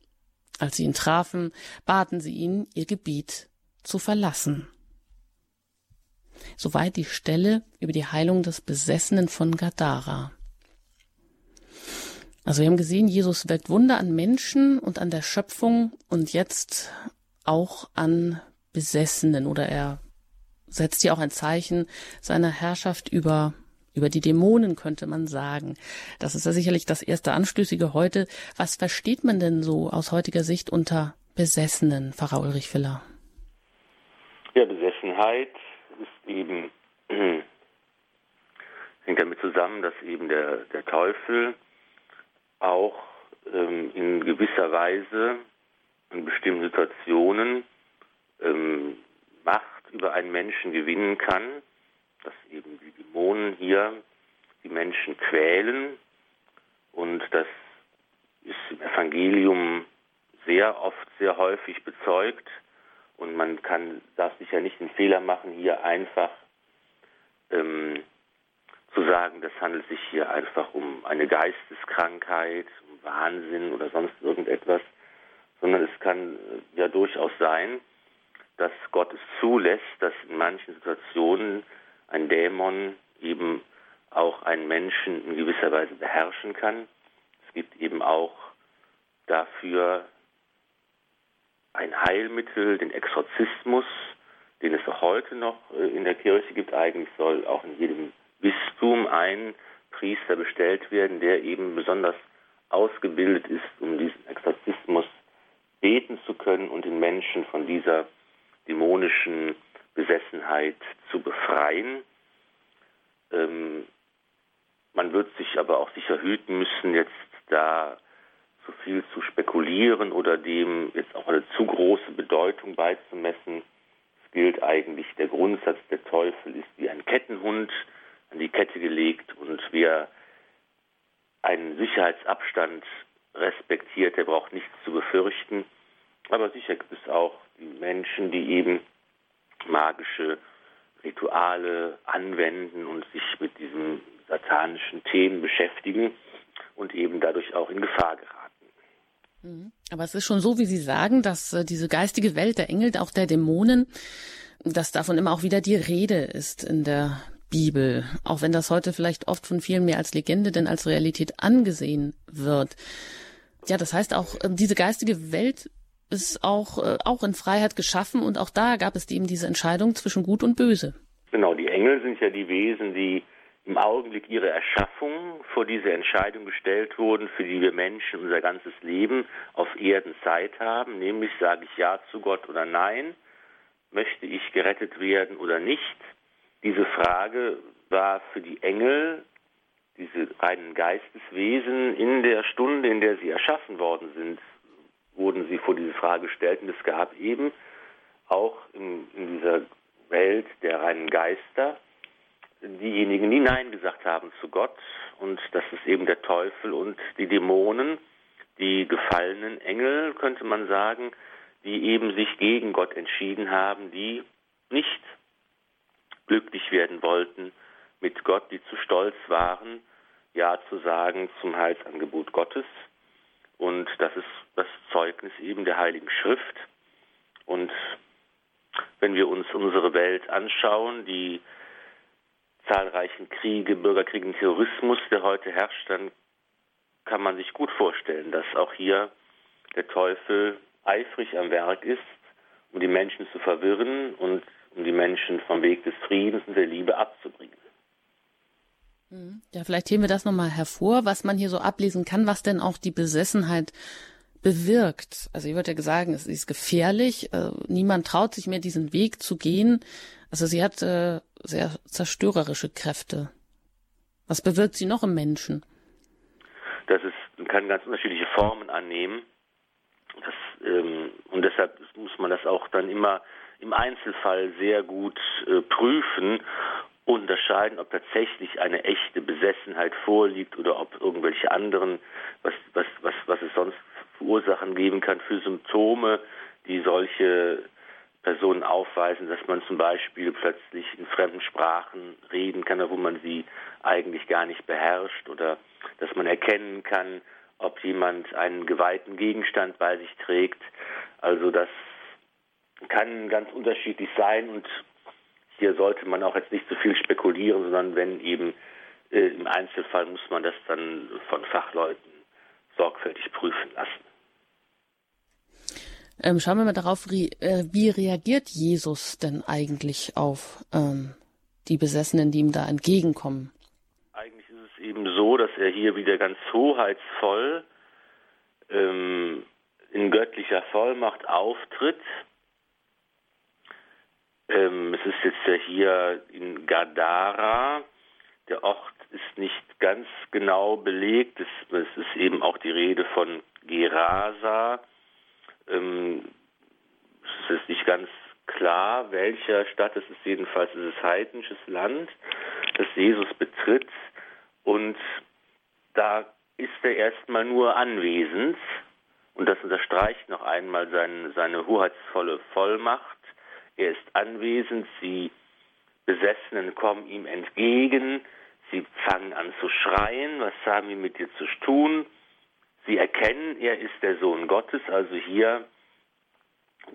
Als sie ihn trafen, baten sie ihn, ihr Gebiet zu verlassen. Soweit die Stelle über die Heilung des Besessenen von Gadara. Also wir haben gesehen, Jesus wirkt Wunder an Menschen und an der Schöpfung und jetzt auch an Besessenen oder er setzt hier auch ein Zeichen seiner Herrschaft über über die Dämonen könnte man sagen. Das ist ja sicherlich das erste Anstößige heute. Was versteht man denn so aus heutiger Sicht unter Besessenen, Pfarrer Ulrich Filler? Ja, Besessenheit ist eben, hängt damit zusammen, dass eben der, der Teufel auch ähm, in gewisser Weise in bestimmten Situationen ähm, Macht über einen Menschen gewinnen kann, dass eben die Dämonen hier die Menschen quälen und das ist im Evangelium sehr oft, sehr häufig bezeugt, und man kann, darf sich ja nicht den Fehler machen, hier einfach ähm, zu sagen, das handelt sich hier einfach um eine Geisteskrankheit, um Wahnsinn oder sonst irgendetwas, sondern es kann äh, ja durchaus sein, dass Gott es zulässt, dass in manchen Situationen ein Dämon eben auch einen Menschen in gewisser Weise beherrschen kann. Es gibt eben auch dafür ein Heilmittel, den Exorzismus, den es auch heute noch äh, in der Kirche gibt. Eigentlich soll auch in jedem Bistum ein Priester bestellt werden, der eben besonders ausgebildet ist, um diesen Exorzismus beten zu können und den Menschen von dieser dämonischen Besessenheit zu befreien. Ähm, man wird sich aber auch sicher hüten müssen, jetzt da zu viel zu spekulieren oder dem jetzt auch eine zu große Bedeutung beizumessen. Es gilt eigentlich der Grundsatz, der Teufel ist wie ein Kettenhund an die Kette gelegt und wer einen Sicherheitsabstand respektiert, der braucht nichts zu befürchten. Aber sicher gibt es auch die Menschen, die eben magische Rituale anwenden und sich mit diesen satanischen Themen beschäftigen und eben dadurch auch in Gefahr geraten. Mhm. Aber es ist schon so, wie Sie sagen, dass äh, diese geistige Welt der Engel, auch der Dämonen, dass davon immer auch wieder die Rede ist in der Bibel, auch wenn das heute vielleicht oft von vielen mehr als Legende denn als Realität angesehen wird. Ja, das heißt auch, äh, diese geistige Welt ist auch, äh, auch in Freiheit geschaffen und auch da gab es eben diese Entscheidung zwischen Gut und Böse. Genau, die Engel sind ja die Wesen, die im Augenblick ihre Erschaffung vor diese Entscheidung gestellt wurden, für die wir Menschen unser ganzes Leben auf Erden Zeit haben, nämlich sage ich Ja zu Gott oder Nein. möchte ich gerettet werden oder nicht? Diese Frage war für die Engel, diese reinen Geisteswesen, in der Stunde, in der sie erschaffen worden sind, wurden sie vor diese Frage gestellt. Und es gab eben auch in, in dieser Welt der reinen Geister diejenigen, die Nein gesagt haben zu Gott. Und das ist eben der Teufel und die Dämonen, die gefallenen Engel, könnte man sagen, die eben sich gegen Gott entschieden haben, die nicht glücklich werden wollten mit Gott, die zu stolz waren, Ja zu sagen zum Heilsangebot Gottes. Und das ist das Zeugnis eben der Heiligen Schrift. Und wenn wir uns unsere Welt anschauen, die zahlreichen Kriege, Bürgerkriege, Terrorismus, der heute herrscht, dann kann man sich gut vorstellen, dass auch hier der Teufel eifrig am Werk ist, um die Menschen zu verwirren und um die Menschen vom Weg des Friedens und der Liebe abzubringen. Mhm. Ja, vielleicht heben wir das nochmal hervor, was man hier so ablesen kann, was denn auch die Besessenheit bewirkt. Also ich würde ja sagen, es ist gefährlich. Äh, niemand traut sich mehr, diesen Weg zu gehen. Also sie hat äh, sehr zerstörerische Kräfte. Was bewirkt sie noch im Menschen? Das ist, kann ganz unterschiedliche Formen annehmen. Das, ähm, und deshalb muss man das auch dann immer im Einzelfall sehr gut äh, prüfen unterscheiden, ob tatsächlich eine echte Besessenheit vorliegt oder ob irgendwelche anderen, was, was, was, was es sonst für Ursachen geben kann, für Symptome, die solche Personen aufweisen, dass man zum Beispiel plötzlich in fremden Sprachen reden kann, wo man sie eigentlich gar nicht beherrscht oder dass man erkennen kann, ob jemand einen geweihten Gegenstand bei sich trägt. Also das kann ganz unterschiedlich sein und hier sollte man auch jetzt nicht zu so viel spekulieren, sondern wenn eben äh, im Einzelfall muss man das dann von Fachleuten sorgfältig prüfen lassen. Ähm, schauen wir mal darauf, wie, äh, wie reagiert Jesus denn eigentlich auf ähm, die Besessenen, die ihm da entgegenkommen? Eigentlich ist es eben so, dass er hier wieder ganz hoheitsvoll ähm, in göttlicher Vollmacht auftritt ähm, es ist jetzt ja hier in Gadara. Der Ort ist nicht ganz genau belegt. Es, es ist eben auch die Rede von Gerasa. Ähm, es ist nicht ganz klar, welcher Stadt es ist. Jedenfalls ist es heidnisches Land, das Jesus betritt. Und da ist er erstmal nur anwesend. Und das unterstreicht noch einmal seine, seine hoheitsvolle Vollmacht er ist anwesend, sie Besessenen kommen ihm entgegen, sie fangen an zu schreien, was haben wir mit dir zu tun? Sie erkennen, er ist der Sohn Gottes, also hier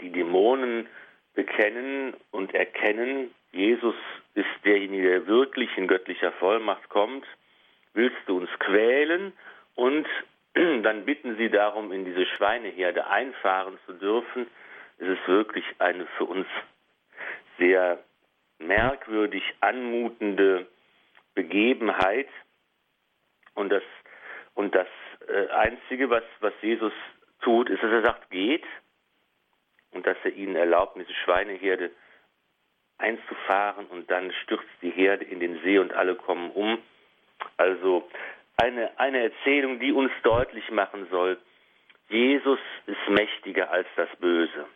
die Dämonen bekennen und erkennen, Jesus ist derjenige, der wirklich in göttlicher Vollmacht kommt. Willst du uns quälen? Und dann bitten sie darum, in diese Schweineherde einfahren zu dürfen. Es ist wirklich eine für uns sehr merkwürdig anmutende Begebenheit. Und das, und das äh, Einzige, was, was Jesus tut, ist, dass er sagt, geht und dass er ihnen erlaubt, diese Schweineherde einzufahren und dann stürzt die Herde in den See und alle kommen um. Also eine, eine Erzählung, die uns deutlich machen soll, Jesus ist mächtiger als das Böse.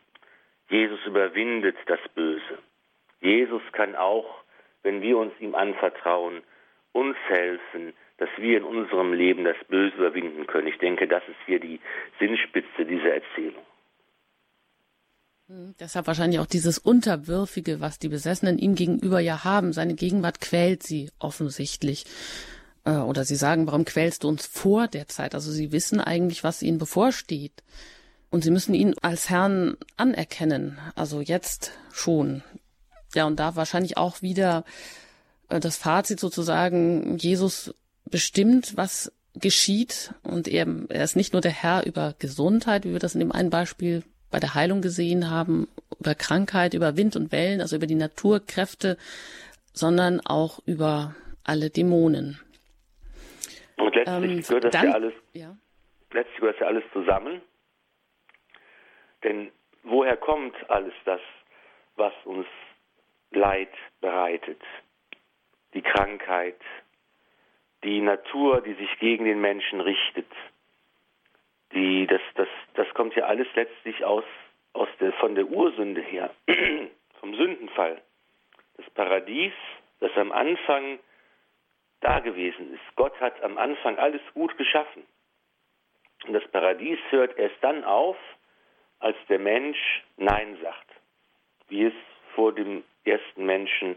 Jesus überwindet das Böse. Jesus kann auch, wenn wir uns ihm anvertrauen, uns helfen, dass wir in unserem Leben das Böse überwinden können. Ich denke, das ist hier die Sinnspitze dieser Erzählung. Hm, deshalb wahrscheinlich auch dieses Unterwürfige, was die Besessenen ihm gegenüber ja haben. Seine Gegenwart quält sie offensichtlich. Äh, oder sie sagen, warum quälst du uns vor der Zeit? Also sie wissen eigentlich, was ihnen bevorsteht. Und sie müssen ihn als Herrn anerkennen. Also jetzt schon. Ja, und da wahrscheinlich auch wieder äh, das Fazit sozusagen, Jesus bestimmt, was geschieht. Und er, er ist nicht nur der Herr über Gesundheit, wie wir das in dem einen Beispiel bei der Heilung gesehen haben, über Krankheit, über Wind und Wellen, also über die Naturkräfte, sondern auch über alle Dämonen. Und letztlich ähm, gehört das dann, ja alles, ja. letztlich gehört das ja alles zusammen. Denn woher kommt alles das? was uns Leid bereitet. Die Krankheit, die Natur, die sich gegen den Menschen richtet. Die, das, das, das kommt ja alles letztlich aus, aus der, von der Ursünde her, vom Sündenfall. Das Paradies, das am Anfang da gewesen ist. Gott hat am Anfang alles gut geschaffen. Und das Paradies hört erst dann auf, als der Mensch Nein sagt, wie es vor dem ersten Menschen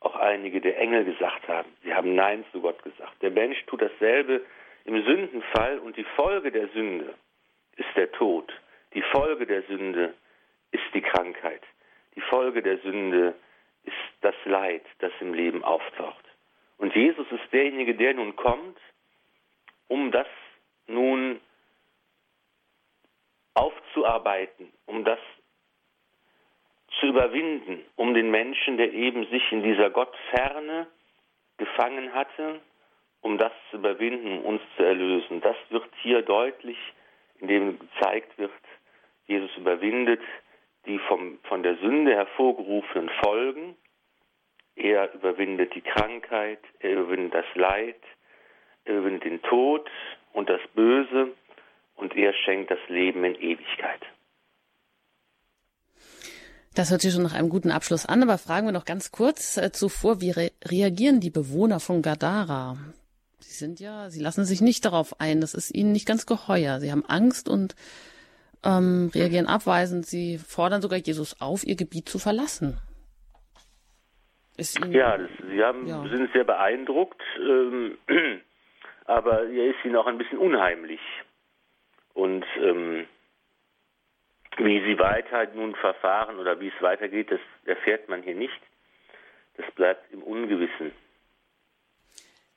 auch einige der Engel gesagt haben. Sie haben Nein zu Gott gesagt. Der Mensch tut dasselbe im Sündenfall und die Folge der Sünde ist der Tod. Die Folge der Sünde ist die Krankheit. Die Folge der Sünde ist das Leid, das im Leben auftaucht. Und Jesus ist derjenige, der nun kommt, um das nun aufzuarbeiten, um das zu überwinden, um den Menschen, der eben sich in dieser Gottferne gefangen hatte, um das zu überwinden, uns zu erlösen. Das wird hier deutlich, indem gezeigt wird, Jesus überwindet die vom, von der Sünde hervorgerufenen Folgen. Er überwindet die Krankheit, er überwindet das Leid, er überwindet den Tod und das Böse und er schenkt das Leben in Ewigkeit. Das hört sich schon nach einem guten Abschluss an, aber fragen wir noch ganz kurz äh, zuvor, wie re reagieren die Bewohner von Gadara? Sie sind ja, sie lassen sich nicht darauf ein, das ist ihnen nicht ganz geheuer. Sie haben Angst und ähm, reagieren abweisend. Sie fordern sogar Jesus auf, ihr Gebiet zu verlassen. Ihnen, ja, das, sie haben, ja. sind sehr beeindruckt, ähm, aber er ist ihnen auch ein bisschen unheimlich. Und ähm, wie sie weiter nun verfahren oder wie es weitergeht, das erfährt man hier nicht. Das bleibt im Ungewissen.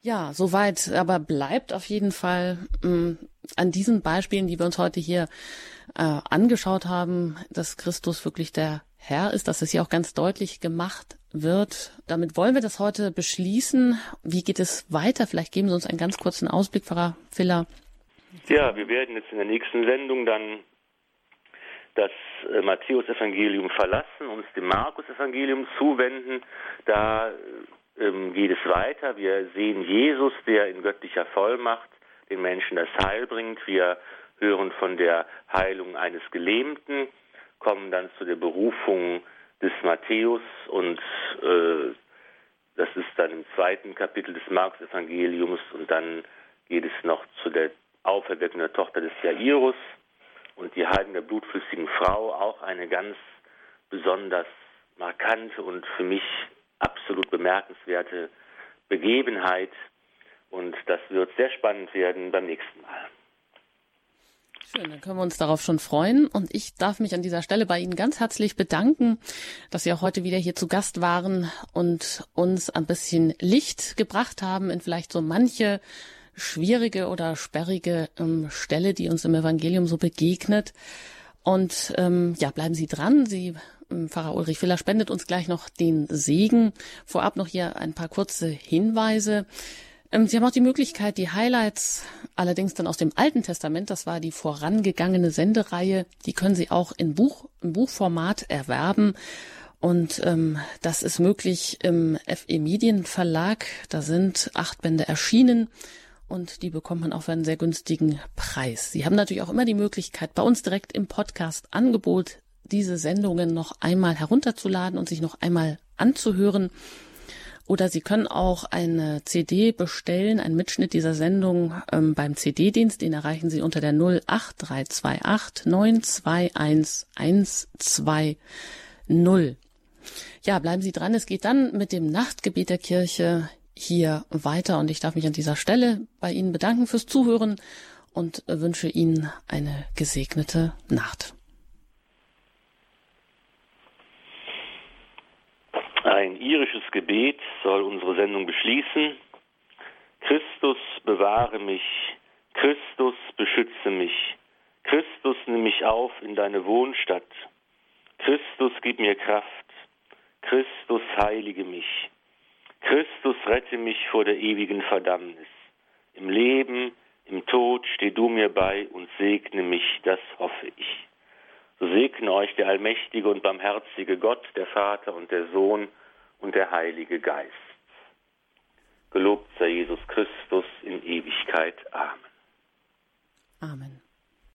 Ja, soweit, aber bleibt auf jeden Fall mh, mm, an diesen Beispielen, die wir uns heute hier äh, angeschaut haben, dass Christus wirklich der Herr ist, dass es hier auch ganz deutlich gemacht wird. Damit wollen wir das heute beschließen. Wie geht es weiter? Vielleicht geben Sie uns einen ganz kurzen Ausblick, Pfarrer Filler. Ja, wir werden jetzt in der nächsten Sendung dann das äh, Matthäus-Evangelium verlassen, uns dem Markus-Evangelium zuwenden. Da ähm, geht es weiter. Wir sehen Jesus, der in göttlicher Vollmacht den Menschen das Heil bringt. Wir hören von der Heilung eines Gelähmten, kommen dann zu der Berufung des Matthäus und äh, das ist dann im zweiten Kapitel des Markus-Evangeliums und dann geht es noch zu der Auferweckung der Tochter des Jairus und die Heilung der blutflüssigen Frau, auch eine ganz besonders markante und für mich absolut bemerkenswerte Begebenheit. Und das wird sehr spannend werden beim nächsten Mal. Schön, dann können wir uns darauf schon freuen. Und ich darf mich an dieser Stelle bei Ihnen ganz herzlich bedanken, dass Sie auch heute wieder hier zu Gast waren und uns ein bisschen Licht gebracht haben in vielleicht so manche schwierige oder sperrige ähm, Stelle, die uns im Evangelium so begegnet. Und ähm, ja, bleiben Sie dran. Sie, ähm, Pfarrer Ulrich Filler, spendet uns gleich noch den Segen. Vorab noch hier ein paar kurze Hinweise. Ähm, Sie haben auch die Möglichkeit, die Highlights allerdings dann aus dem Alten Testament, das war die vorangegangene Sendereihe, die können Sie auch in Buch, im Buchformat erwerben. Und ähm, das ist möglich im FE Medienverlag. Da sind acht Bände erschienen und die bekommt man auch für einen sehr günstigen Preis. Sie haben natürlich auch immer die Möglichkeit, bei uns direkt im Podcast-Angebot diese Sendungen noch einmal herunterzuladen und sich noch einmal anzuhören. Oder Sie können auch eine CD bestellen, einen Mitschnitt dieser Sendung ähm, beim CD-Dienst. Den erreichen Sie unter der 08328 921 120. Ja, bleiben Sie dran. Es geht dann mit dem Nachtgebet der Kirche hier weiter und ich darf mich an dieser Stelle bei Ihnen bedanken fürs Zuhören und wünsche Ihnen eine gesegnete Nacht. Ein irisches Gebet soll unsere Sendung beschließen. Christus bewahre mich, Christus beschütze mich, Christus nimm mich auf in deine Wohnstadt, Christus gib mir Kraft, Christus heilige mich. Christus rette mich vor der ewigen Verdammnis. Im Leben, im Tod steh du mir bei und segne mich, das hoffe ich. So segne euch der allmächtige und barmherzige Gott, der Vater und der Sohn und der Heilige Geist. Gelobt sei Jesus Christus in Ewigkeit. Amen. Amen.